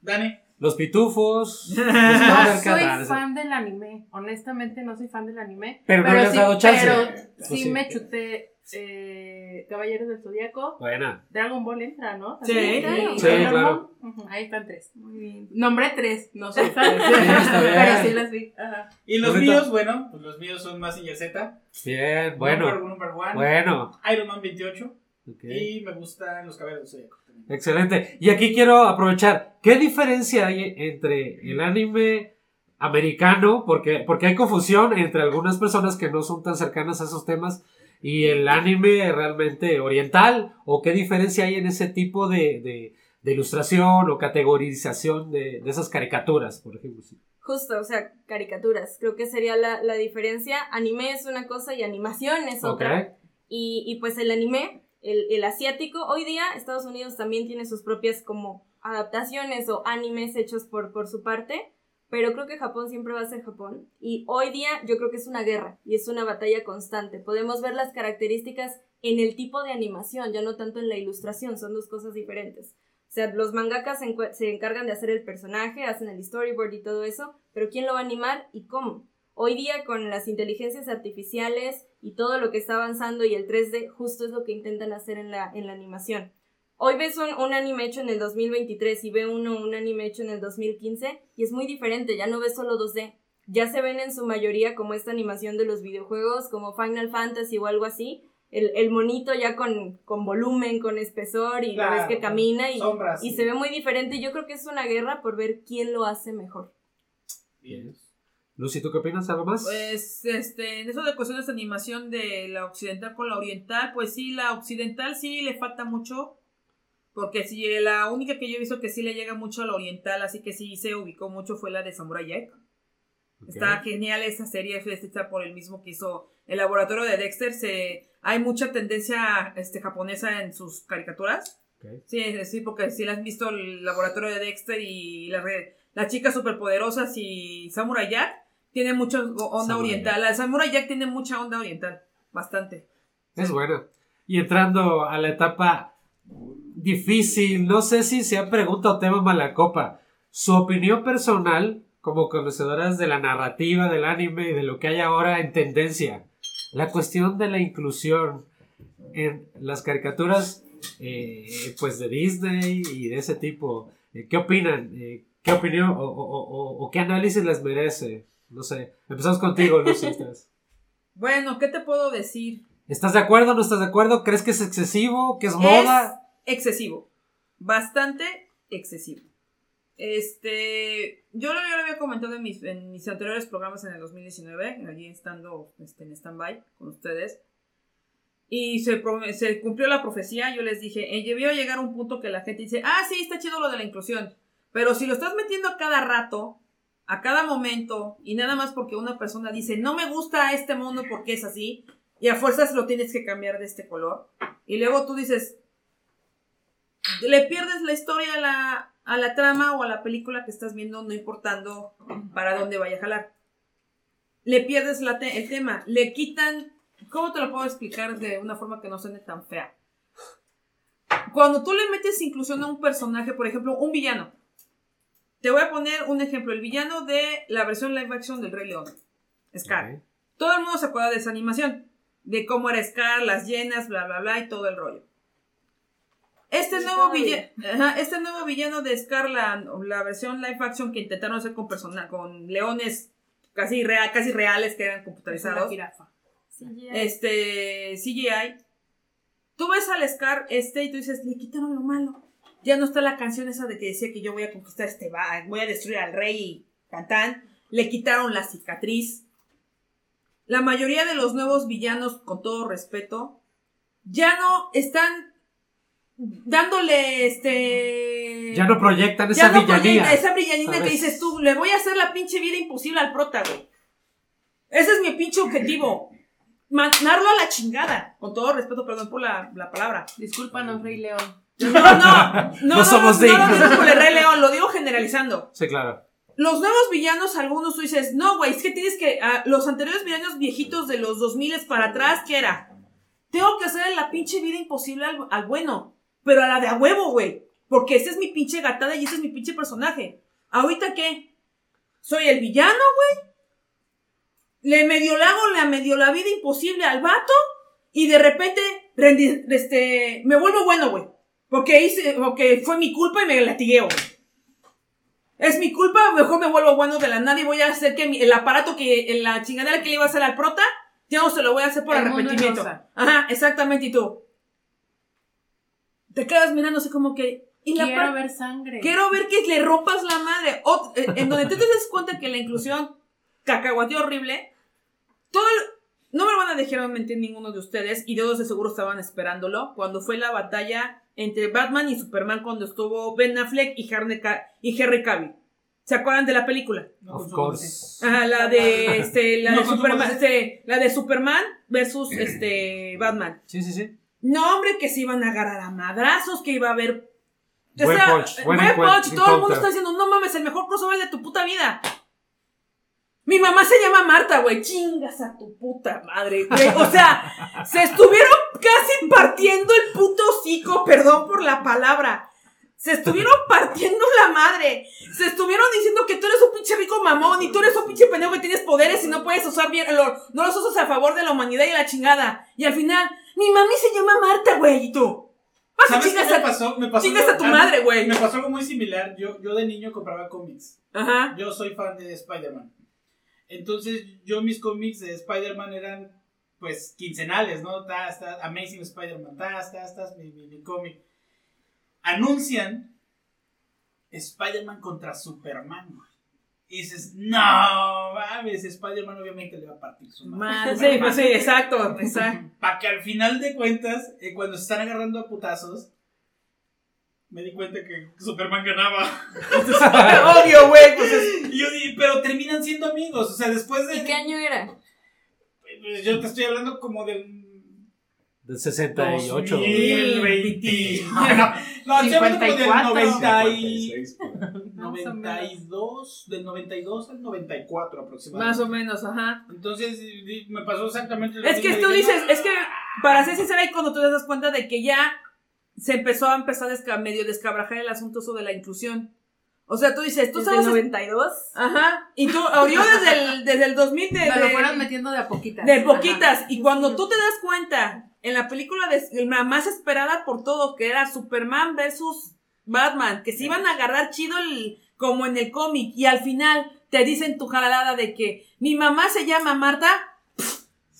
Dani. Los pitufos. los No soy fan del anime. Honestamente, no soy fan del anime. Pero no le has sí, dado chance. Pero Pues sí, sí. me chuté eh, Caballeros del Zodíaco. Buena. Dragon Ball entra, ¿no? Sí, claro. Sí, claro. Ahí están tres. Muy bien. Nombré tres, no. Sí. Pero sí las vi. Ajá. Y los míos, bueno, pues los míos son Mazinger Z. Bien, bueno. number one. Bueno. Iron Man 28. Ok. Y me gustan los caballeros del Zodíaco. Excelente. Y aquí quiero aprovechar. ¿Qué diferencia hay entre el anime americano? Porque, porque hay confusión entre algunas personas que no son tan cercanas a esos temas y el anime realmente oriental. ¿O qué diferencia hay en ese tipo de, de- de ilustración o categorización de, de esas caricaturas, por ejemplo? Justo, o sea, caricaturas. Creo que sería la, la diferencia. Anime es una cosa y animación es otra. Y, y pues el anime, el, el asiático, hoy día Estados Unidos también tiene sus propias como adaptaciones o animes hechos por, por su parte, pero creo que Japón siempre va a ser Japón. Y hoy día yo creo que es una guerra y es una batalla constante. Podemos ver las características en el tipo de animación, ya no tanto en la ilustración, son dos cosas diferentes. O sea, los mangakas se, encargan de hacer el personaje, hacen el storyboard y todo eso, pero ¿quién lo va a animar y cómo? Hoy día con las inteligencias artificiales y todo lo que está avanzando y el 3D, justo es lo que intentan hacer en la, en la animación. Hoy ves un, un anime hecho en el 2023 y ve uno un anime hecho en el 2015 y es muy diferente, ya no ves solo 2D. Ya se ven en su mayoría como esta animación de los videojuegos, como Final Fantasy o algo así. El, el monito ya con, con volumen, con espesor y lo Claro, ves que camina y, sombras, y sí. se ve muy diferente. Yo creo que es una guerra por ver quién lo hace mejor. Bien. Lucy, ¿tú qué opinas? ¿Algo más? Pues, este, en eso de cuestiones de animación de la occidental con la oriental, pues sí, la occidental sí le falta mucho. Porque sí, la única que yo he visto que sí le llega mucho a la oriental, así que sí se ubicó mucho fue la de Samurai Jack. Está genial esa serie, es hecha por el mismo que hizo el laboratorio de Dexter. Se, hay mucha tendencia este, japonesa en sus caricaturas. Sí, sí, porque si la has visto el laboratorio de Dexter y la las chicas superpoderosas y Samurai Jack, tiene mucha onda Samurai oriental. La Samurai Jack tiene mucha onda oriental, bastante. Es bueno. Y entrando a la etapa difícil, no sé si sea pregunta o tema mala copa. Su opinión personal, como conocedoras de la narrativa del anime y de lo que hay ahora en tendencia. La cuestión de la inclusión en las caricaturas, eh, pues de Disney y de ese tipo. Eh, ¿Qué opinan? Eh, ¿Qué opinión o, o- o- o qué análisis les merece? No sé. Empezamos contigo, vez. Bueno, ¿qué te puedo decir? ¿Estás de acuerdo? ¿No estás de acuerdo? ¿Crees que es excesivo? ¿Que es moda? Es excesivo. Bastante excesivo. Este, yo lo, había comentado en mis, anteriores programas en el 2019, allí estando este, en stand-by con ustedes. Y se, cumplió la profecía, yo les dije, eh, debió llegar un punto que la gente dice, ah, sí, está chido lo de la inclusión, pero si lo estás metiendo a cada rato, a cada momento y nada más porque una persona dice, no me gusta este mundo porque es así, y a fuerzas lo tienes que cambiar de este color. Y luego tú dices, le pierdes la historia a la, a la trama o a la película que estás viendo, no importando para dónde vaya a jalar. Le pierdes la te- el tema, le quitan, ¿cómo te lo puedo explicar de una forma que no suene tan fea? Cuando tú le metes inclusión a un personaje, por ejemplo, un villano. Te voy a poner un ejemplo, el villano de la versión live action del Rey León, Scar. Todo el mundo se acuerda de esa animación, de cómo era Scar, las llenas, bla, bla, bla, y todo el rollo. Este nuevo, villano, este nuevo villano de Scar, la, la versión live action que intentaron hacer con, persona, con leones casi, real, casi reales que eran computarizados. CGI. este, CGI, tú ves al Scar este y tú dices, le quitaron lo malo. Ya no está la canción esa de que decía que yo voy a conquistar este, va- voy a destruir al rey y cantán. Le quitaron la cicatriz. La mayoría de los nuevos villanos, con todo respeto, ya no están dándole este... Ya no proyectan Ya esa no villanía. proyecta esa villanía que dices tú, le voy a hacer la pinche vida imposible al prota, güey. Ese es mi pinche objetivo. Mandarlo a la chingada. Con todo respeto, perdón por la, la palabra. Discúlpanos, Rey León. No, no, no. No, somos no, no, dignos. lo digo por el Rey León, lo digo generalizando. Sí, claro. Los nuevos villanos, algunos tú dices, no, güey, es que tienes que. ah, los anteriores villanos viejitos de los 2000 para atrás, ¿qué era? Tengo que hacerle la pinche vida imposible al, al bueno. Pero a la de a huevo, güey. Porque esa es mi pinche gatada y ese es mi pinche personaje. ¿Ahorita qué? ¿Soy el villano, güey? Le medio le hago la medio la vida imposible al vato. Y de repente, rendi- este, me vuelvo bueno, güey. Porque hice, porque fue mi culpa y me latigueo. Es mi culpa, mejor me vuelvo bueno de la nada y voy a hacer que mi- el aparato que, la chingadera que le iba a hacer al prota, ya no se lo voy a hacer por El arrepentimiento. Ajá, exactamente, y tú. Te quedas mirando así como que. Y la Quiero ver sangre. Quiero ver que le rompas la madre. Eh, en donde tú te des cuenta que la inclusión cacahuateó horrible. Todo el- No me van a dejar mentir ninguno de ustedes. Y todos de seguro estaban esperándolo. Cuando fue la batalla entre Batman y Superman. Cuando estuvo Ben Affleck y, Harney Ca- y Henry Cavill. ¿Se acuerdan de la película? No Of course. Ajá, la de este, la No de consumo Superman, este, la de Superman versus este Batman. Sí, sí, sí. No, hombre, que se iban a agarrar a madrazos, que iba a haber. O Buen sea, punch, buen buen punch, todo el mundo está diciendo, no mames, el mejor crossover de tu puta vida. Mi mamá se llama Marta, güey. Chingas a tu puta madre, güey. O sea, se estuvieron casi partiendo el puto hocico, perdón por la palabra. Se estuvieron partiendo la madre. Se estuvieron diciendo que tú eres un pinche rico mamón y tú eres un pinche pendejo que tienes poderes y no puedes usar bien, no los usas a favor de la humanidad y la chingada. Y al final, mi mami se llama Marta, güey, y tú. Vas a ¿Sabes qué me a- pasó? Me pasó chingas a tu algo- madre, güey. Me pasó algo muy similar. Yo, yo de niño compraba cómics. Ajá. Yo soy fan de Spider-Man. Entonces, yo mis cómics de Spider-Man eran, pues, quincenales, ¿no? Tas, tas, Amazing Spider-Man, tas, tas, tas, mi, mi, mi cómic. Anuncian Spider-Man contra Superman, güey. Y dices, no, mames, Spider-Man obviamente le va a partir su madre. Sí, pues sí, exacto, exacto. Para que al final de cuentas, eh, cuando se están agarrando a putazos, me di cuenta que Superman ganaba. Obvio, güey, pues es- Y yo dije, pero terminan siendo amigos. O sea, después de. ¿Y qué año era? Pues yo te estoy hablando como del. Del 68. 2020. No, hablando como del 54. 90 y- 56, por ahí. Más o menos. 92, del 92 al 94 aproximadamente. más o menos, ajá. Entonces me pasó exactamente lo Es que tú dices, no, es que, para ser sincera, ahí cuando tú te das cuenta de que ya se empezó a empezar a desca- medio descabrajar el asunto eso de la inclusión. O sea, tú dices, tú ¿Desde estabas... el 92? Ajá. Y tú, yo desde el, desde el 2000 de, Me lo fueron metiendo de a poquitas. de poquitas. Ajá. Y cuando tú te das cuenta, en la película de, la más esperada por todos, que era Superman versus Batman, que se iban a agarrar chido el- como en el cómic, y al final te dicen tu jalada de que mi mamá se llama Marta,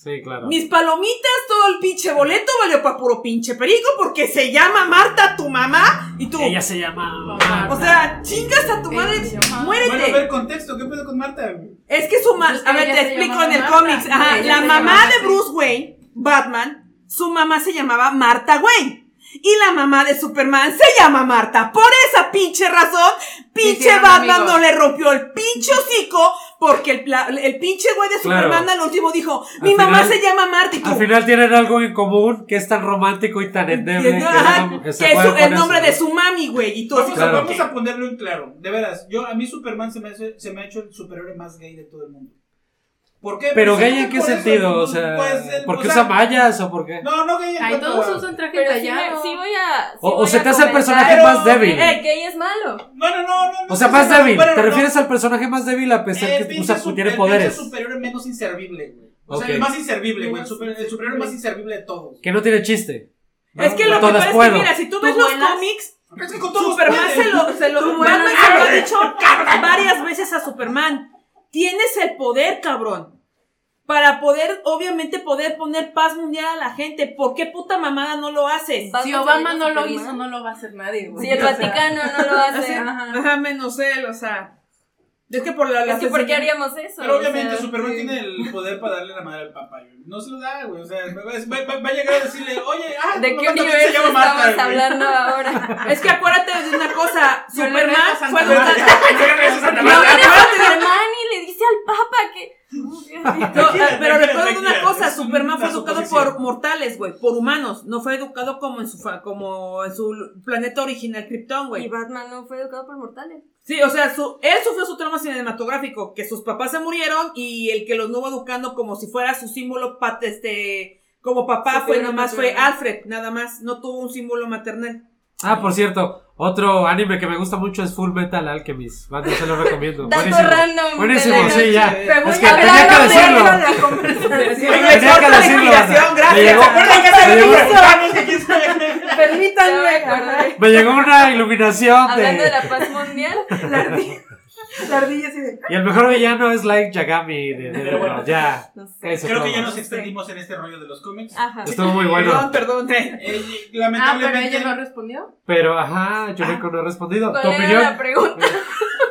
Sí, claro. mis palomitas, todo el pinche boleto valió pa' puro pinche perico, porque se llama Marta tu mamá, y tú, Ella se llama. o sea, chingas a tu madre, muérete. Bueno, a ver, contexto, ¿qué pedo con Marta? Es que su mamá, Pues a ver, te explico en el Marta. cómics. Ajá, la mamá de. Bruce Wayne, Batman, su mamá se llamaba Marta Wayne. Y la mamá de Superman se llama Marta. Por esa pinche razón, pinche Batman amigos. no le rompió el pinche hocico porque el, pla- el pinche güey de Claro. Superman al último dijo, mi Al mamá final- se llama Marty. tú". Al final tienen algo en común que es tan romántico y tan endeble. que Ajá, no- que se es su- el nombre eso, de su mami, güey. Y así Vamos, Claro. vamos a ponerlo en claro. De veras, yo a mí Superman se me, hace- se me ha hecho el superhéroe más gay de todo el mundo. ¿Por qué? Pero Pues, gay en qué sentido, o sea, pues, el- ¿por qué o sea, usa mallas o por qué? No, no gay en Ay, todos usan traje sí, tallado. sí voy a. sí O- se a te hace el personaje Pero- más débil. El gay es malo. No, no, no, no. no O sea, más débil. ¿Te no. refieres al personaje más débil a pesar El que usa, su- tiene el poderes? pinche superhéroe menos inservible, güey. O sea, el más inservible, güey. El, Menos super- el superhéroe más inservible de todos. Que no tiene chiste. Es que lo que pasa es que, mira, si tú ves ¿Tú los cómics, Es que con todos Superman se lo, se lo, se lo ha dicho varias veces a Superman. Tienes el poder, cabrón. Para poder, obviamente, poder poner paz mundial a la gente. ¿Por qué puta mamada no lo haces? Si Obama no lo hizo, no lo va a hacer nadie, güey. Si el Vaticano no lo hace. Ajá. Ajá, menos él, o sea. Es que por la. Es las que ¿por qué haríamos eso? Pero O obviamente sea, Superman sí. tiene el poder para darle la madre al papá, güey. No se lo da, güey. O sea, va, va- va a llegar a decirle, oye, ah, ¿De qué universo se llama Marta, estamos güey. hablando ahora? Es que acuérdate de una cosa. Yo le Superman rezo a Santa fue Marta. educado. No, acuérdate de- Superman y le dice al Papa que. Eh, pero recuerda una cosa, Superman fue educado por mortales, güey, por humanos, no fue educado como en su fa- como en su planeta original Krypton, Y güey. Batman no fue educado por mortales. Sí, o sea, su, él sufrió su trauma cinematográfico, que sus papás se murieron y el que los nuevo educando como si fuera su símbolo pat, este como papá fue nomás fue. Alfred, nada más, no tuvo un símbolo maternal. Ah, por cierto, otro anime que me gusta mucho es Full Metal Alchemist. Banda, se lo recomiendo. Dato Buenísimo. random. Buenísimo, de la sí, ya. Es que tenía que de decirlo. la Tenía que la decirlo. Me llegó- Permítanme. Me llegó una iluminación Hablando de de... la paz mundial. La ardilla así de- Y el mejor villano es Like Yagami. De, de- Pero bueno. no, ya. No sé. Creo que ya nos extendimos en este rollo de los cómics. Ajá. Estuvo muy bueno. Perdón, perdón. eh. Eh, Ah, pero lamentablemente. ella no respondió. Pero, ajá, yo no he respondido. ¿Cuál ¿Tu era opinión? la pregunta?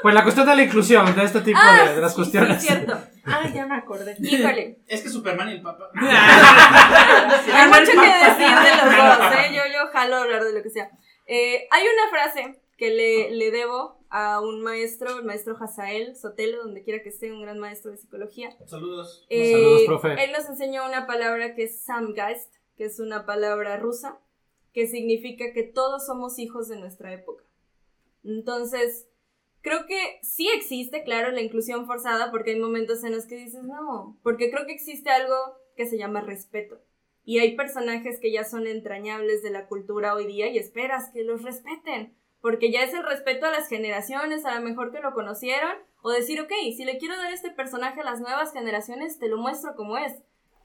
Pues la cuestión de la inclusión, de este tipo Ah, de, de las sí, cuestiones. Sí, cierto. Ah, ya me acordé. Híjole. Es que Superman y el papá. Hay mucho que decir de los dos, ¿eh? Yo, yo jalo hablar de lo que sea. Eh, hay una frase que le, le debo a un maestro, el maestro Hazael Sotelo, donde quiera que esté, un gran maestro de psicología. Saludos. Eh, Saludos, profe. Él nos enseñó una palabra que es Samgeist, que es una palabra rusa, que significa que todos somos hijos de nuestra época. Entonces, creo que sí existe, claro, la inclusión forzada, porque hay momentos en los que dices no, porque creo que existe algo que se llama respeto. Y hay personajes que ya son entrañables de la cultura hoy día y esperas que los respeten, porque ya es el respeto a las generaciones, a lo mejor que lo conocieron, o decir, ok, si le quiero dar este personaje a las nuevas generaciones, te lo muestro como es.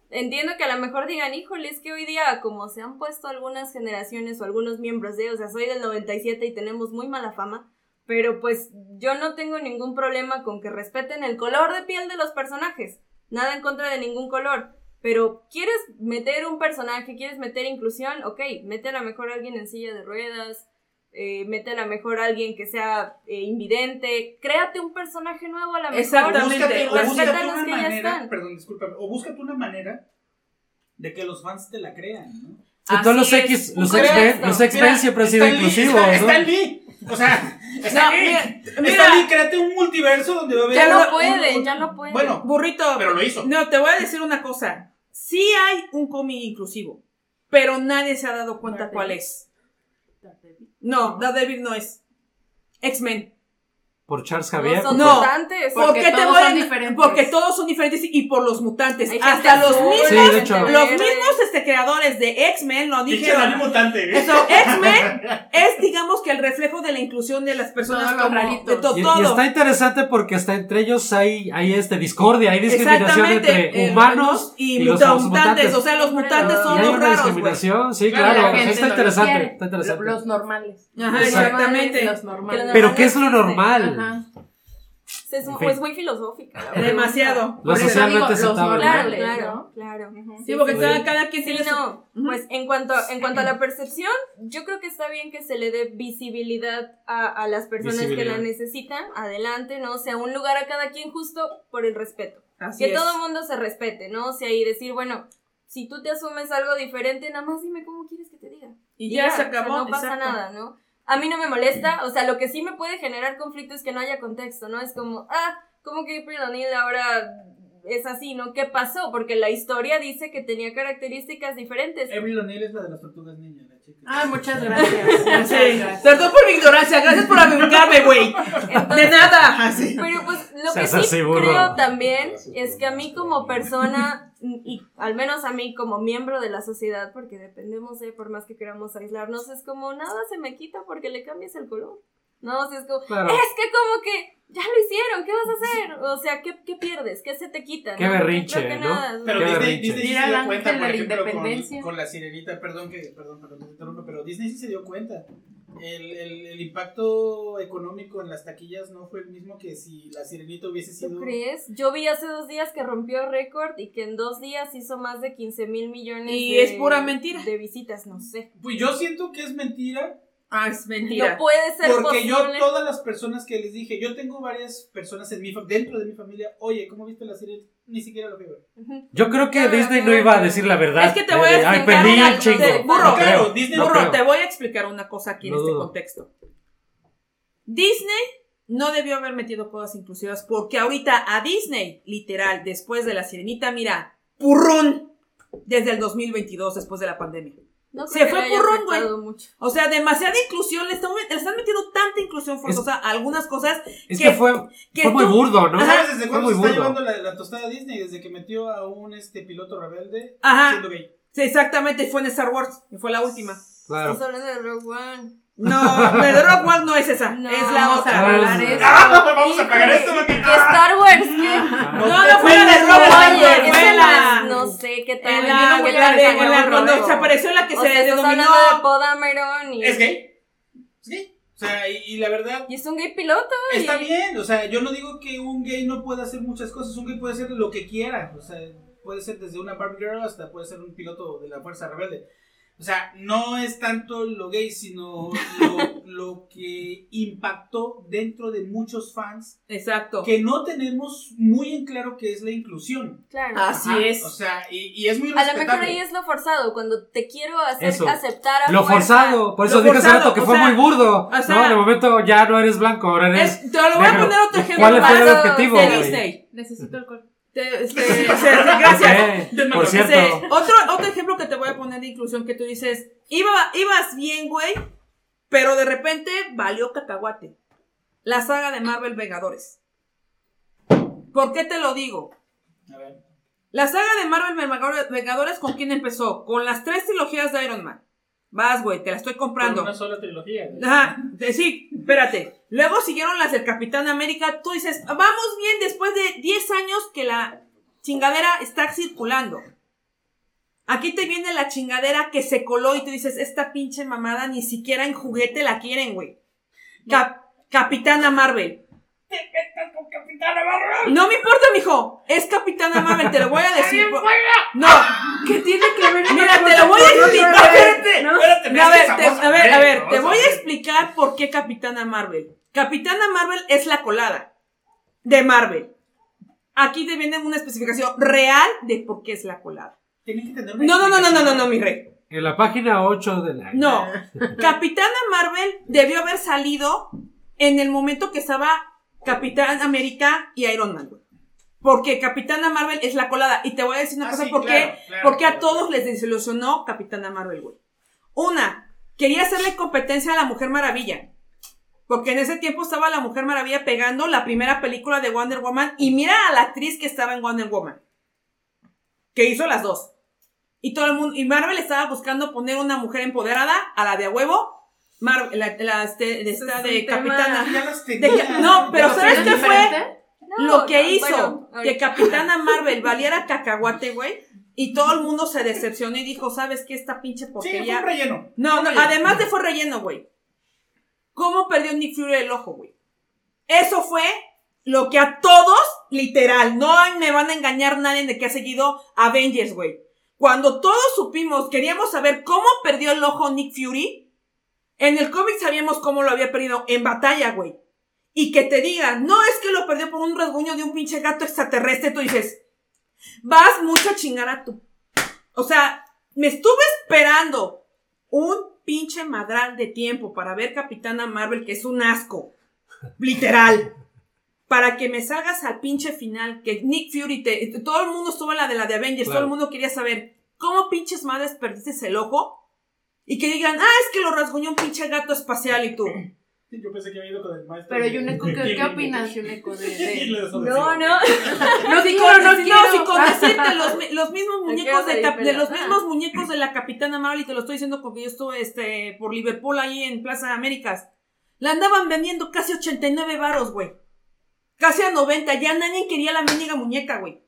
Entiendo que a lo mejor digan, híjole, es que hoy día, como se han puesto algunas generaciones o algunos miembros de, o sea, soy del 97 y tenemos muy mala fama, pero pues yo no tengo ningún problema con que respeten el color de piel de los personajes. Nada en contra de ningún color. Pero quieres meter un personaje, quieres meter inclusión, ok, mete a lo mejor a alguien en silla de ruedas, eh, mete a lo mejor a alguien que sea eh, invidente, créate un personaje nuevo a lo mejor. Exactamente. Búscate, o búscate una los que ya manera, están. perdón, discúlpame, o búscate una manera de que los fans te la crean, ¿no? Todos los X, los esto. los Mira, siempre han sido inclusivos, está, ¿no? está en. O sea, está No, mira, mira. Créate un multiverso donde va a haber. Ya no puede, un- ya no puede. Bueno, Burrito. pero lo hizo. No, te voy a decir una cosa. Sí hay un cómic inclusivo, pero nadie se ha dado cuenta cuál es. No, Daredevil no es. X-Men. Por Charles no Javier. son No. mutantes. ¿Por Porque te todos voy a- son diferentes. Porque todos son diferentes y por los mutantes. Hay Hasta los mismos, Sí, de gente hecho. los mismos este, creadores de X-Men lo dijeron. Mutante. Eso, X-Men es, digamos, que el reflejo de la inclusión de las personas los como raritos. de to- Y, y todo. está interesante porque hasta entre ellos hay, hay este discordia, hay discriminación entre eh, humanos y, los mutantes, mutantes. O sea, los mutantes Y son los raros, discriminación, sí, Claro, claro. Está no interesante, está interesante. Los normales. Ajá, exactamente. Los normales. Pero ¿qué es lo normal? Ajá. Es, En mu- fin. es muy filosófica. Demasiado. Lo socialmente digo, los aceptable. Claro, claro, ¿no? claro. Sí, porque Sí. cada, cada quien Sí, tiene su- no, Ujú. pues en cuanto, en cuanto a la percepción, yo creo que está bien que se le dé visibilidad a, a las personas que la necesitan, adelante, ¿no? O sea, un lugar a cada quien justo por el respeto. Así que es. todo el mundo se respete, ¿no? O sea, y decir, bueno, si tú te asumes algo diferente, nada más dime cómo quieres que te diga. Y ya, se o sea, acabó. no pasa exacto. nada, ¿no? A mí no me molesta. O sea, lo que sí me puede generar conflicto es que no haya contexto, ¿no? Es como, ah, ¿cómo que April O'Neil ahora es así, ¿no? ¿Qué pasó? Porque la historia dice que tenía características diferentes. Avril O'Neil es la de las tortugas chica. Ah, muchas gracias. Muchas Sí. gracias. Perdón por mi ignorancia, gracias por avengarme, güey. De nada. Así. Pero pues lo que sí así, creo también es que a mí como persona, y al menos a mí como miembro de la sociedad, porque dependemos de, por más que queramos aislarnos, es como nada se me quita porque le cambias el color. No, sea, es como, Claro. es que como que ya lo hicieron, ¿qué vas a hacer? O sea, ¿qué, qué pierdes? ¿Qué se te quita? Qué ¿no? Berrinche, que ¿no? nada, Pero Disney, berrinche. Disney sí se dio cuenta, por ejemplo, con, independencia. con la sirenita, perdón que, perdón, perdón, pero Disney sí se dio cuenta. El, el, el impacto económico en las taquillas no fue el mismo que si la sirenita hubiese ¿Tú sido... crees? Yo vi hace dos días que rompió récord y que en dos días hizo más de 15 mil millones Y de, es pura mentira. de visitas, no sé. Pues yo siento que es mentira, Ah, es mentira. No puede ser porque posible. yo todas las personas que les dije, yo tengo varias personas en mi fa- dentro de mi familia, oye, ¿cómo viste la sirenita? Ni siquiera lo. Ujú. Yo creo que Disney no, iba a decir la verdad. Es que te voy a Eh, Ay, explicar una el chingo. Burro, No creo, Disney- no Burro, creo. te voy a explicar una cosa aquí en No este dudo. contexto. Disney no debió haber metido cosas inclusivas porque ahorita a Disney, literal, después de la sirenita, mira, purrún, desde el 2022, después de la pandemia. No Se fue purrón, güey. mucho. O sea, demasiada inclusión, le están, le están metiendo tanta inclusión forzosa a algunas cosas Es que- que fue, que fue muy tú- burdo, ¿no? Ajá. ¿Sabes desde cuándo se está llevando la, la tostada Disney? Desde que metió a un este piloto rebelde Ajá. siendo gay. Sí, exactamente, fue en Star Wars, y fue la última. Claro. Estás hablando de Rogue One. No, Rock One no es esa, No, es la Vamos otra. a hablar Ah. Vamos a pagar esto. ¿Qué Star Wars? No, no fue la de güey, fue la... no, sé qué tal. En la, no en a la, de- en cuando Rogue. se apareció la que O se sea, denominó. hablando de Poe Dameron y... ¿Es gay? ¿Es gay? O sea, y, y la verdad, Y es un gay piloto. y- está bien. O sea, yo no digo que un gay no pueda hacer muchas cosas. Un gay puede hacer lo que quiera. O sea, puede ser desde una Barbie Girl hasta puede ser un piloto de la Fuerza Rebelde. O sea, no es tanto lo gay, sino lo, lo que impactó dentro de muchos fans Exacto. que no tenemos muy en claro qué es la inclusión. Claro. Así Ajá, es. O sea, y, y es muy a lo mejor ahí es lo forzado, cuando te quiero hacer Eso. aceptar a Lo fuerza. forzado, por eso Lo dije hace rato que o fue sea, muy burdo. o sea- no, de momento ya no eres blanco, ahora eres. Es- te lo voy a poner otro ¿Y ejemplo ¿Cuál fue el objetivo, de? Disney. Necesito alcohol. Te- este, o sea, gracias. Ok, Por Este, cierto. otro, otro ejemplo que te voy a poner de inclusión que tú dices, iba, ibas bien, güey, pero de repente valió cacahuate. La saga de Marvel Vengadores. ¿Por qué te lo digo? A ver. La saga de Marvel Vengadores- Vengadores, ¿con quién empezó? Con las tres trilogías de Iron Man. Vas, güey, te la estoy comprando. una sola trilogía. Ajá, de- sí, espérate. Luego siguieron las del Capitán América. Tú dices, vamos bien después de 10 años que la chingadera está circulando. Aquí te viene la chingadera que se coló y tú dices, esta pinche mamada ni siquiera en juguete la quieren, güey. Cap- Capitana Marvel. No me importa, mijo. Es Capitana Marvel, te lo voy a decir. por- No, ¿Qué tiene que ver mira, te lo voy a explicar. Espérate. ¿No? Espérate, A ver, te, a ver, a ver, te voy a explicar por qué Capitana Marvel. Capitana Marvel es la colada de Marvel. Aquí te viene una especificación real de por qué es la colada. Tienen que tener una No, no, no, no, no, no, no, mi rey. En la página 8 de la. No. Capitana Marvel debió haber salido en el momento que estaba Capitán América y Iron Man, güey. Porque Capitana Marvel es la colada. Y te voy a decir una Ah, cosa, sí, ¿por claro, qué? claro, Porque a todos les desilusionó Capitana Marvel, güey. Una, quería hacerle competencia a la Mujer Maravilla. Porque en ese tiempo estaba la Mujer Maravilla pegando la primera película de Wonder Woman. Y mira a la actriz que estaba en Wonder Woman. Que hizo las dos. Y todo el mundo, y Marvel estaba buscando poner una mujer empoderada a la de a huevo. Marvel, la, la este, de, esta es de Capitana. De no, pero ¿sabes qué fue? No, Lo que hizo bueno, que. Capitana Marvel valiera cacahuate, güey. Y todo el mundo se decepcionó y dijo, ¿sabes qué? Esta pinche Sí, fue porquería. un relleno. No, no, además de fue relleno, güey. ¿Cómo perdió Nick Fury el ojo, güey? Eso fue lo que a todos, literal, no me van a engañar nadie de que ha seguido Avengers, güey. Cuando todos supimos, queríamos saber cómo perdió el ojo Nick Fury, en el cómic sabíamos cómo lo había perdido en batalla, güey. Y que te digan, no es que lo perdió por un rasguño de un pinche gato extraterrestre, tú dices, vas mucho a chingar a tu. O sea, me estuve esperando un pinche madral de tiempo para ver Capitana Marvel, que es un asco. Literal. Para que me salgas al pinche final, que Nick Fury te. Todo el mundo estuvo en la de la de Avengers, Claro. todo el mundo quería saber cómo pinches madres perdiste el ojo. Y que digan, ah, es que lo rasguñó un pinche gato espacial y tú. Yo pensé que había ido con el maestro. Pero Yuneco, ¿qué, qué opinas, Yuneco? De, de- No, no. No, con, con decirte, los, los mismos muñecos de, de los mismos muñecos de la Capitana Marvel, y te lo estoy diciendo porque yo estuve este, por Liverpool ahí en Plaza Américas. La andaban vendiendo casi 89 varos, güey. Casi a 90. Ya nadie quería la mendiga muñeca, güey.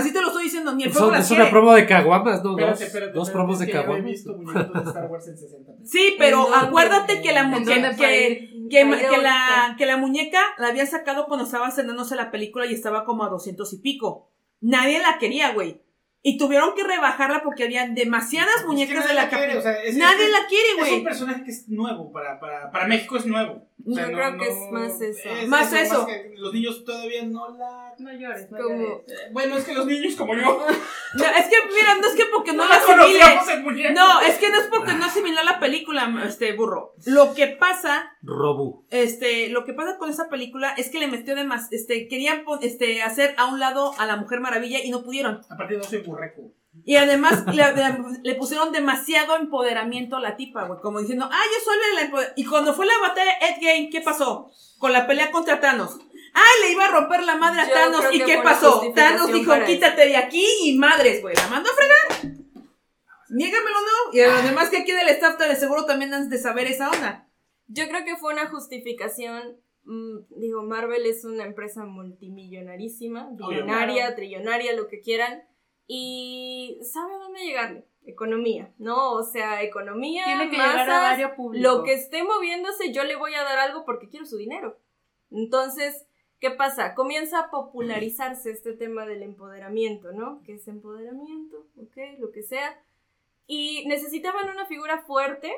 Así te lo estoy diciendo, ni el fuego es una promo de caguamas, ¿no? Espérate, dos espérate, dos promos es de que yo he caguamas. visto muñequitos de Star Wars en 60 pesos. Sí, pero acuérdate que la, mu- ¿En que, la, que la muñeca la habían sacado cuando estaba estrenándose la película y estaba como a 200 y pico. Nadie la quería, güey. Y tuvieron que rebajarla porque habían demasiadas Es que muñecas de la la quiere, Capitana. o sea, es- Nadie es- la quiere, Es un güey. personaje que es nuevo para, para, para México, es nuevo. Sea, Yo no- creo que es más eso. Más eso. que los niños todavía no la. No llores, no Como- llores. Eh, Bueno, es que los niños como yo. No, es que, mira, no es que porque no, No la asimile. No, es que no es porque no asimiló la película, este burro. Lo que pasa Robu. este, lo que pasa con esa película es que le metió de más, este, querían este, hacer a un lado a la Mujer Maravilla y no pudieron. Aparte, no soy burreco. Y además le, pusieron demasiado empoderamiento a la tipa, güey, como diciendo, ah, yo soy la empoder-". Y cuando fue la batalla Gein, ¿qué pasó? Con la pelea contra Thanos. Ay, le iba a romper la madre a Yo Thanos. ¿Y qué pasó? Thanos dijo, quítate de aquí y madres, güey. La mandó a fregar. Niégamelo, ¿no? Y a los demás que aquí del staff de seguro también han de saber esa onda. Yo creo que fue una justificación. mm, digo, Marvel es una empresa multimillonarísima, billonaria, trillonaria, lo que quieran. Y sabe a dónde llegarle. Economía, ¿no? O sea, economía, Tiene que masas, llegar a varios públicos. lo que esté moviéndose, yo le voy a dar algo porque quiero su dinero. Entonces, ¿qué pasa? Comienza a popularizarse este tema del empoderamiento, ¿no? ¿Qué es empoderamiento? ¿Ok? Lo que sea. Y necesitaban una figura fuerte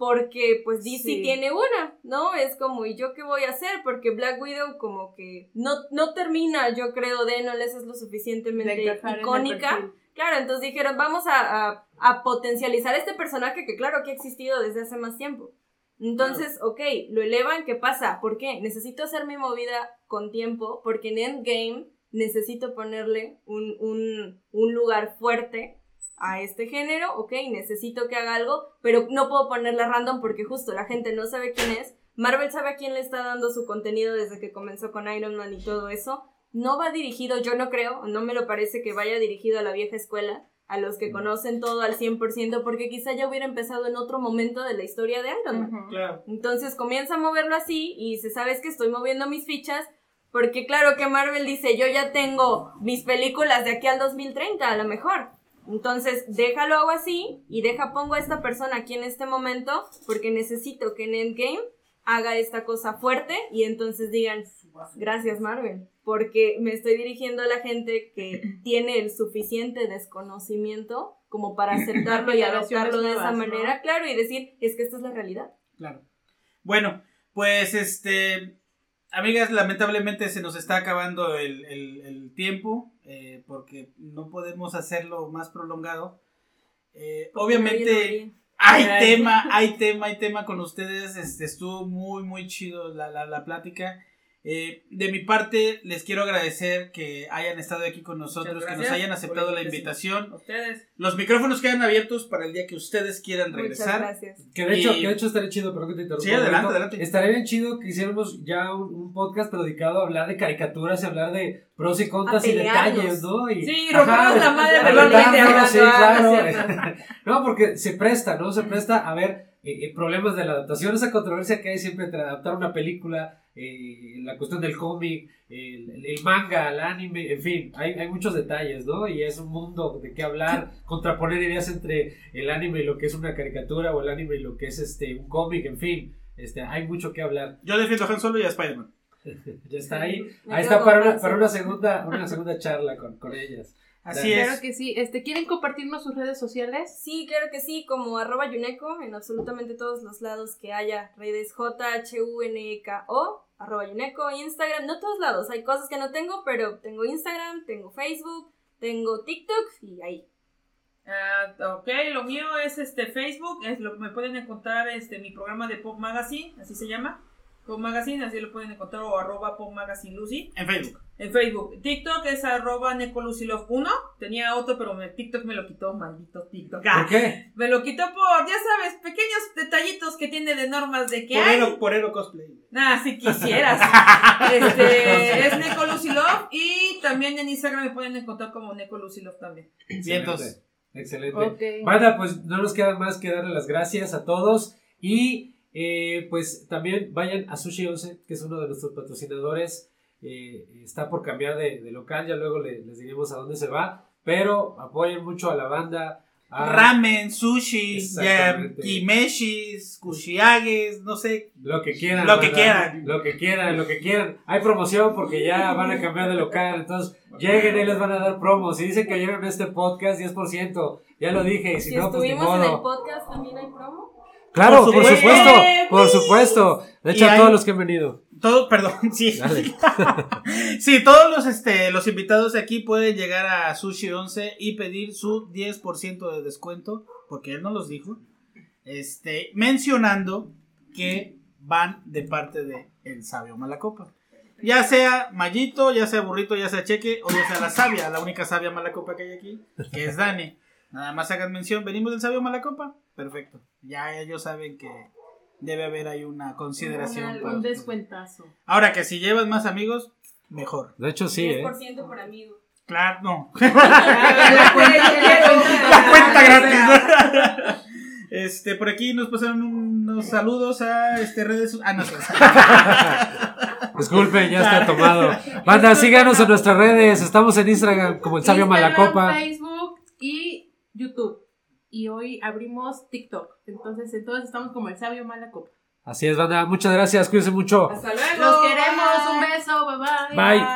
porque pues DC Sí. tiene una, ¿no? Es como, ¿y yo qué voy a hacer? Porque Black Widow como que no, no termina, yo creo, de no les es lo suficientemente icónica. Claro, entonces dijeron, vamos a, a- a potencializar este personaje que claro que ha existido desde hace más tiempo. Entonces, ok, lo elevan, ¿qué pasa? ¿Por qué? Necesito hacer mi movida con tiempo, porque en Endgame necesito ponerle un, un, un lugar fuerte a este género, ok, necesito que haga algo, pero no puedo ponerle random porque justo la gente no sabe quién es. Marvel sabe a quién le está dando su contenido desde que comenzó con Iron Man y todo eso. No va dirigido, yo no creo, no me lo parece que vaya dirigido a la vieja escuela, a los que conocen todo al 100%, porque quizá ya hubiera empezado en otro momento de la historia de Iron Man. Claro. Entonces comienza a moverlo así y se sabes que estoy moviendo mis fichas porque claro que Marvel dice, yo ya tengo mis películas de aquí al 2030 a lo mejor. Entonces, déjalo hago así y deja pongo a esta persona aquí en este momento porque necesito que en Endgame haga esta cosa fuerte y entonces digan, gracias Marvel, porque me estoy dirigiendo a la gente que tiene el suficiente desconocimiento como para aceptarlo y adoptarlo de esa manera, claro, y decir, es que esta es la realidad. Claro. Bueno, pues este. Amigas, lamentablemente se nos está acabando el, el- el tiempo. eh, porque no podemos hacerlo más prolongado. Eh, obviamente. Hay Ay. tema, hay tema, hay tema con ustedes. Este, estuvo muy, muy chido la, la, la plática. Eh, de mi parte, les quiero agradecer que hayan estado aquí con nosotros, Muchas que nos hayan aceptado la invitación. Ustedes. Los micrófonos quedan abiertos para el día que ustedes quieran Muchas regresar. gracias. Que de hecho, Y- que de hecho estaría chido, pero que te interrumpa. Sí, adelante, momento. adelante. Estaría bien chido que hiciéramos ya un, un podcast dedicado a hablar de caricaturas y hablar de pros y contras y detalles, ¿no? Y, Sí, rompernos la madre verbalmente reventarnos, sí, claro. no, porque se presta, ¿no? Se presta a ver eh, eh, problemas de la adaptación, esa controversia que hay siempre entre adaptar una película, eh, la cuestión del cómic, el, manga, el anime, en fin, hay, hay muchos detalles, ¿no? Y es un mundo de qué hablar, contraponer ideas entre el anime y lo que es una caricatura o el anime y lo que es este un cómic, en fin, este, hay mucho que hablar. Yo defiendo a Han Solo y a Spider-Man. Ya está ahí, ahí está para una, para una segunda, una segunda charla con, con ellas. Así Claro es. que sí. Este, ¿Quieren compartirnos sus redes sociales? Sí, claro que sí, como arroba Yuneco en absolutamente todos los lados que haya redes J-H-U-N-E-K-O, arroba Yuneco, Instagram, no todos lados, hay cosas que no tengo, pero tengo Instagram, tengo Facebook, tengo TikTok y ahí. Ah, ok, lo mío es este Facebook, es lo me pueden encontrar este mi programa de Pop Magazine, así se llama. Pop Magazine, así lo pueden encontrar o arroba Pop Magazine Lucy. En Facebook. En Facebook. TikTok es arroba NecoLucyLove1. Tenía otro, pero me, TikTok me lo quitó, maldito TikTok. Ah, ¿Por qué? Me lo quitó por, ya sabes, pequeños detallitos que tiene de normas de que hay. Porero, porero cosplay. Ah, si quisieras. este, es NecoLucyLove y también en Instagram me pueden encontrar como NecoLucyLove también. Vientos. Excelente. Ok. Banda, pues no nos queda más que darle las gracias a todos y eh, pues también vayan a Sushi 11, que es uno de nuestros patrocinadores. Eh, está por cambiar de, de local, ya luego le- les diremos a dónde se va, pero apoyen mucho a la banda. a- Ramen, sushi, kimeshis, kushiages, no sé. Lo que quieran. Lo que quieran. Lo que quieran, lo que quieran. Hay promoción porque ya van a cambiar de local. Entonces, lleguen y les van a dar promos. Si dicen que oyeron este podcast, 10%. Ya lo dije. Y si, Si no, pues ni estuvimos en el modo. podcast, también hay promo. Claro, Por por supuesto. Por supuesto. De hecho, a hay- todos los que han venido. Todo, perdón, sí. Sí, todos los, este, los invitados de aquí pueden llegar a Sushi 11 y pedir su 10% de descuento, porque él no los dijo, este, mencionando que van de parte de El Sabio Malacopa. Ya sea Mallito, ya sea Burrito, ya sea Cheque, o ya sea la Sabia, la única Sabia Malacopa que hay aquí, que es Dani. Nada más hagan mención, venimos del Sabio Malacopa, perfecto. Ya ellos saben que debe haber ahí una consideración. Un para Un descuentazo. Ahora que si llevas más amigos, mejor. De hecho, sí, ¿eh? 10% por amigo. Claro, no. La La cuenta gratis. Este, por aquí nos pasaron unos saludos a este redes. Ah, no sé. Disculpen, ya está tomado. Banda, síganos en nuestras redes. Estamos en Instagram como el Sabio Instagram, Malacopa. Facebook y YouTube. Y hoy abrimos TikTok. Entonces, entonces estamos como el sabio Malacopa. Así es, banda. Muchas gracias. Cuídense mucho. Hasta luego. Los queremos. Un beso. Bye bye. Bye.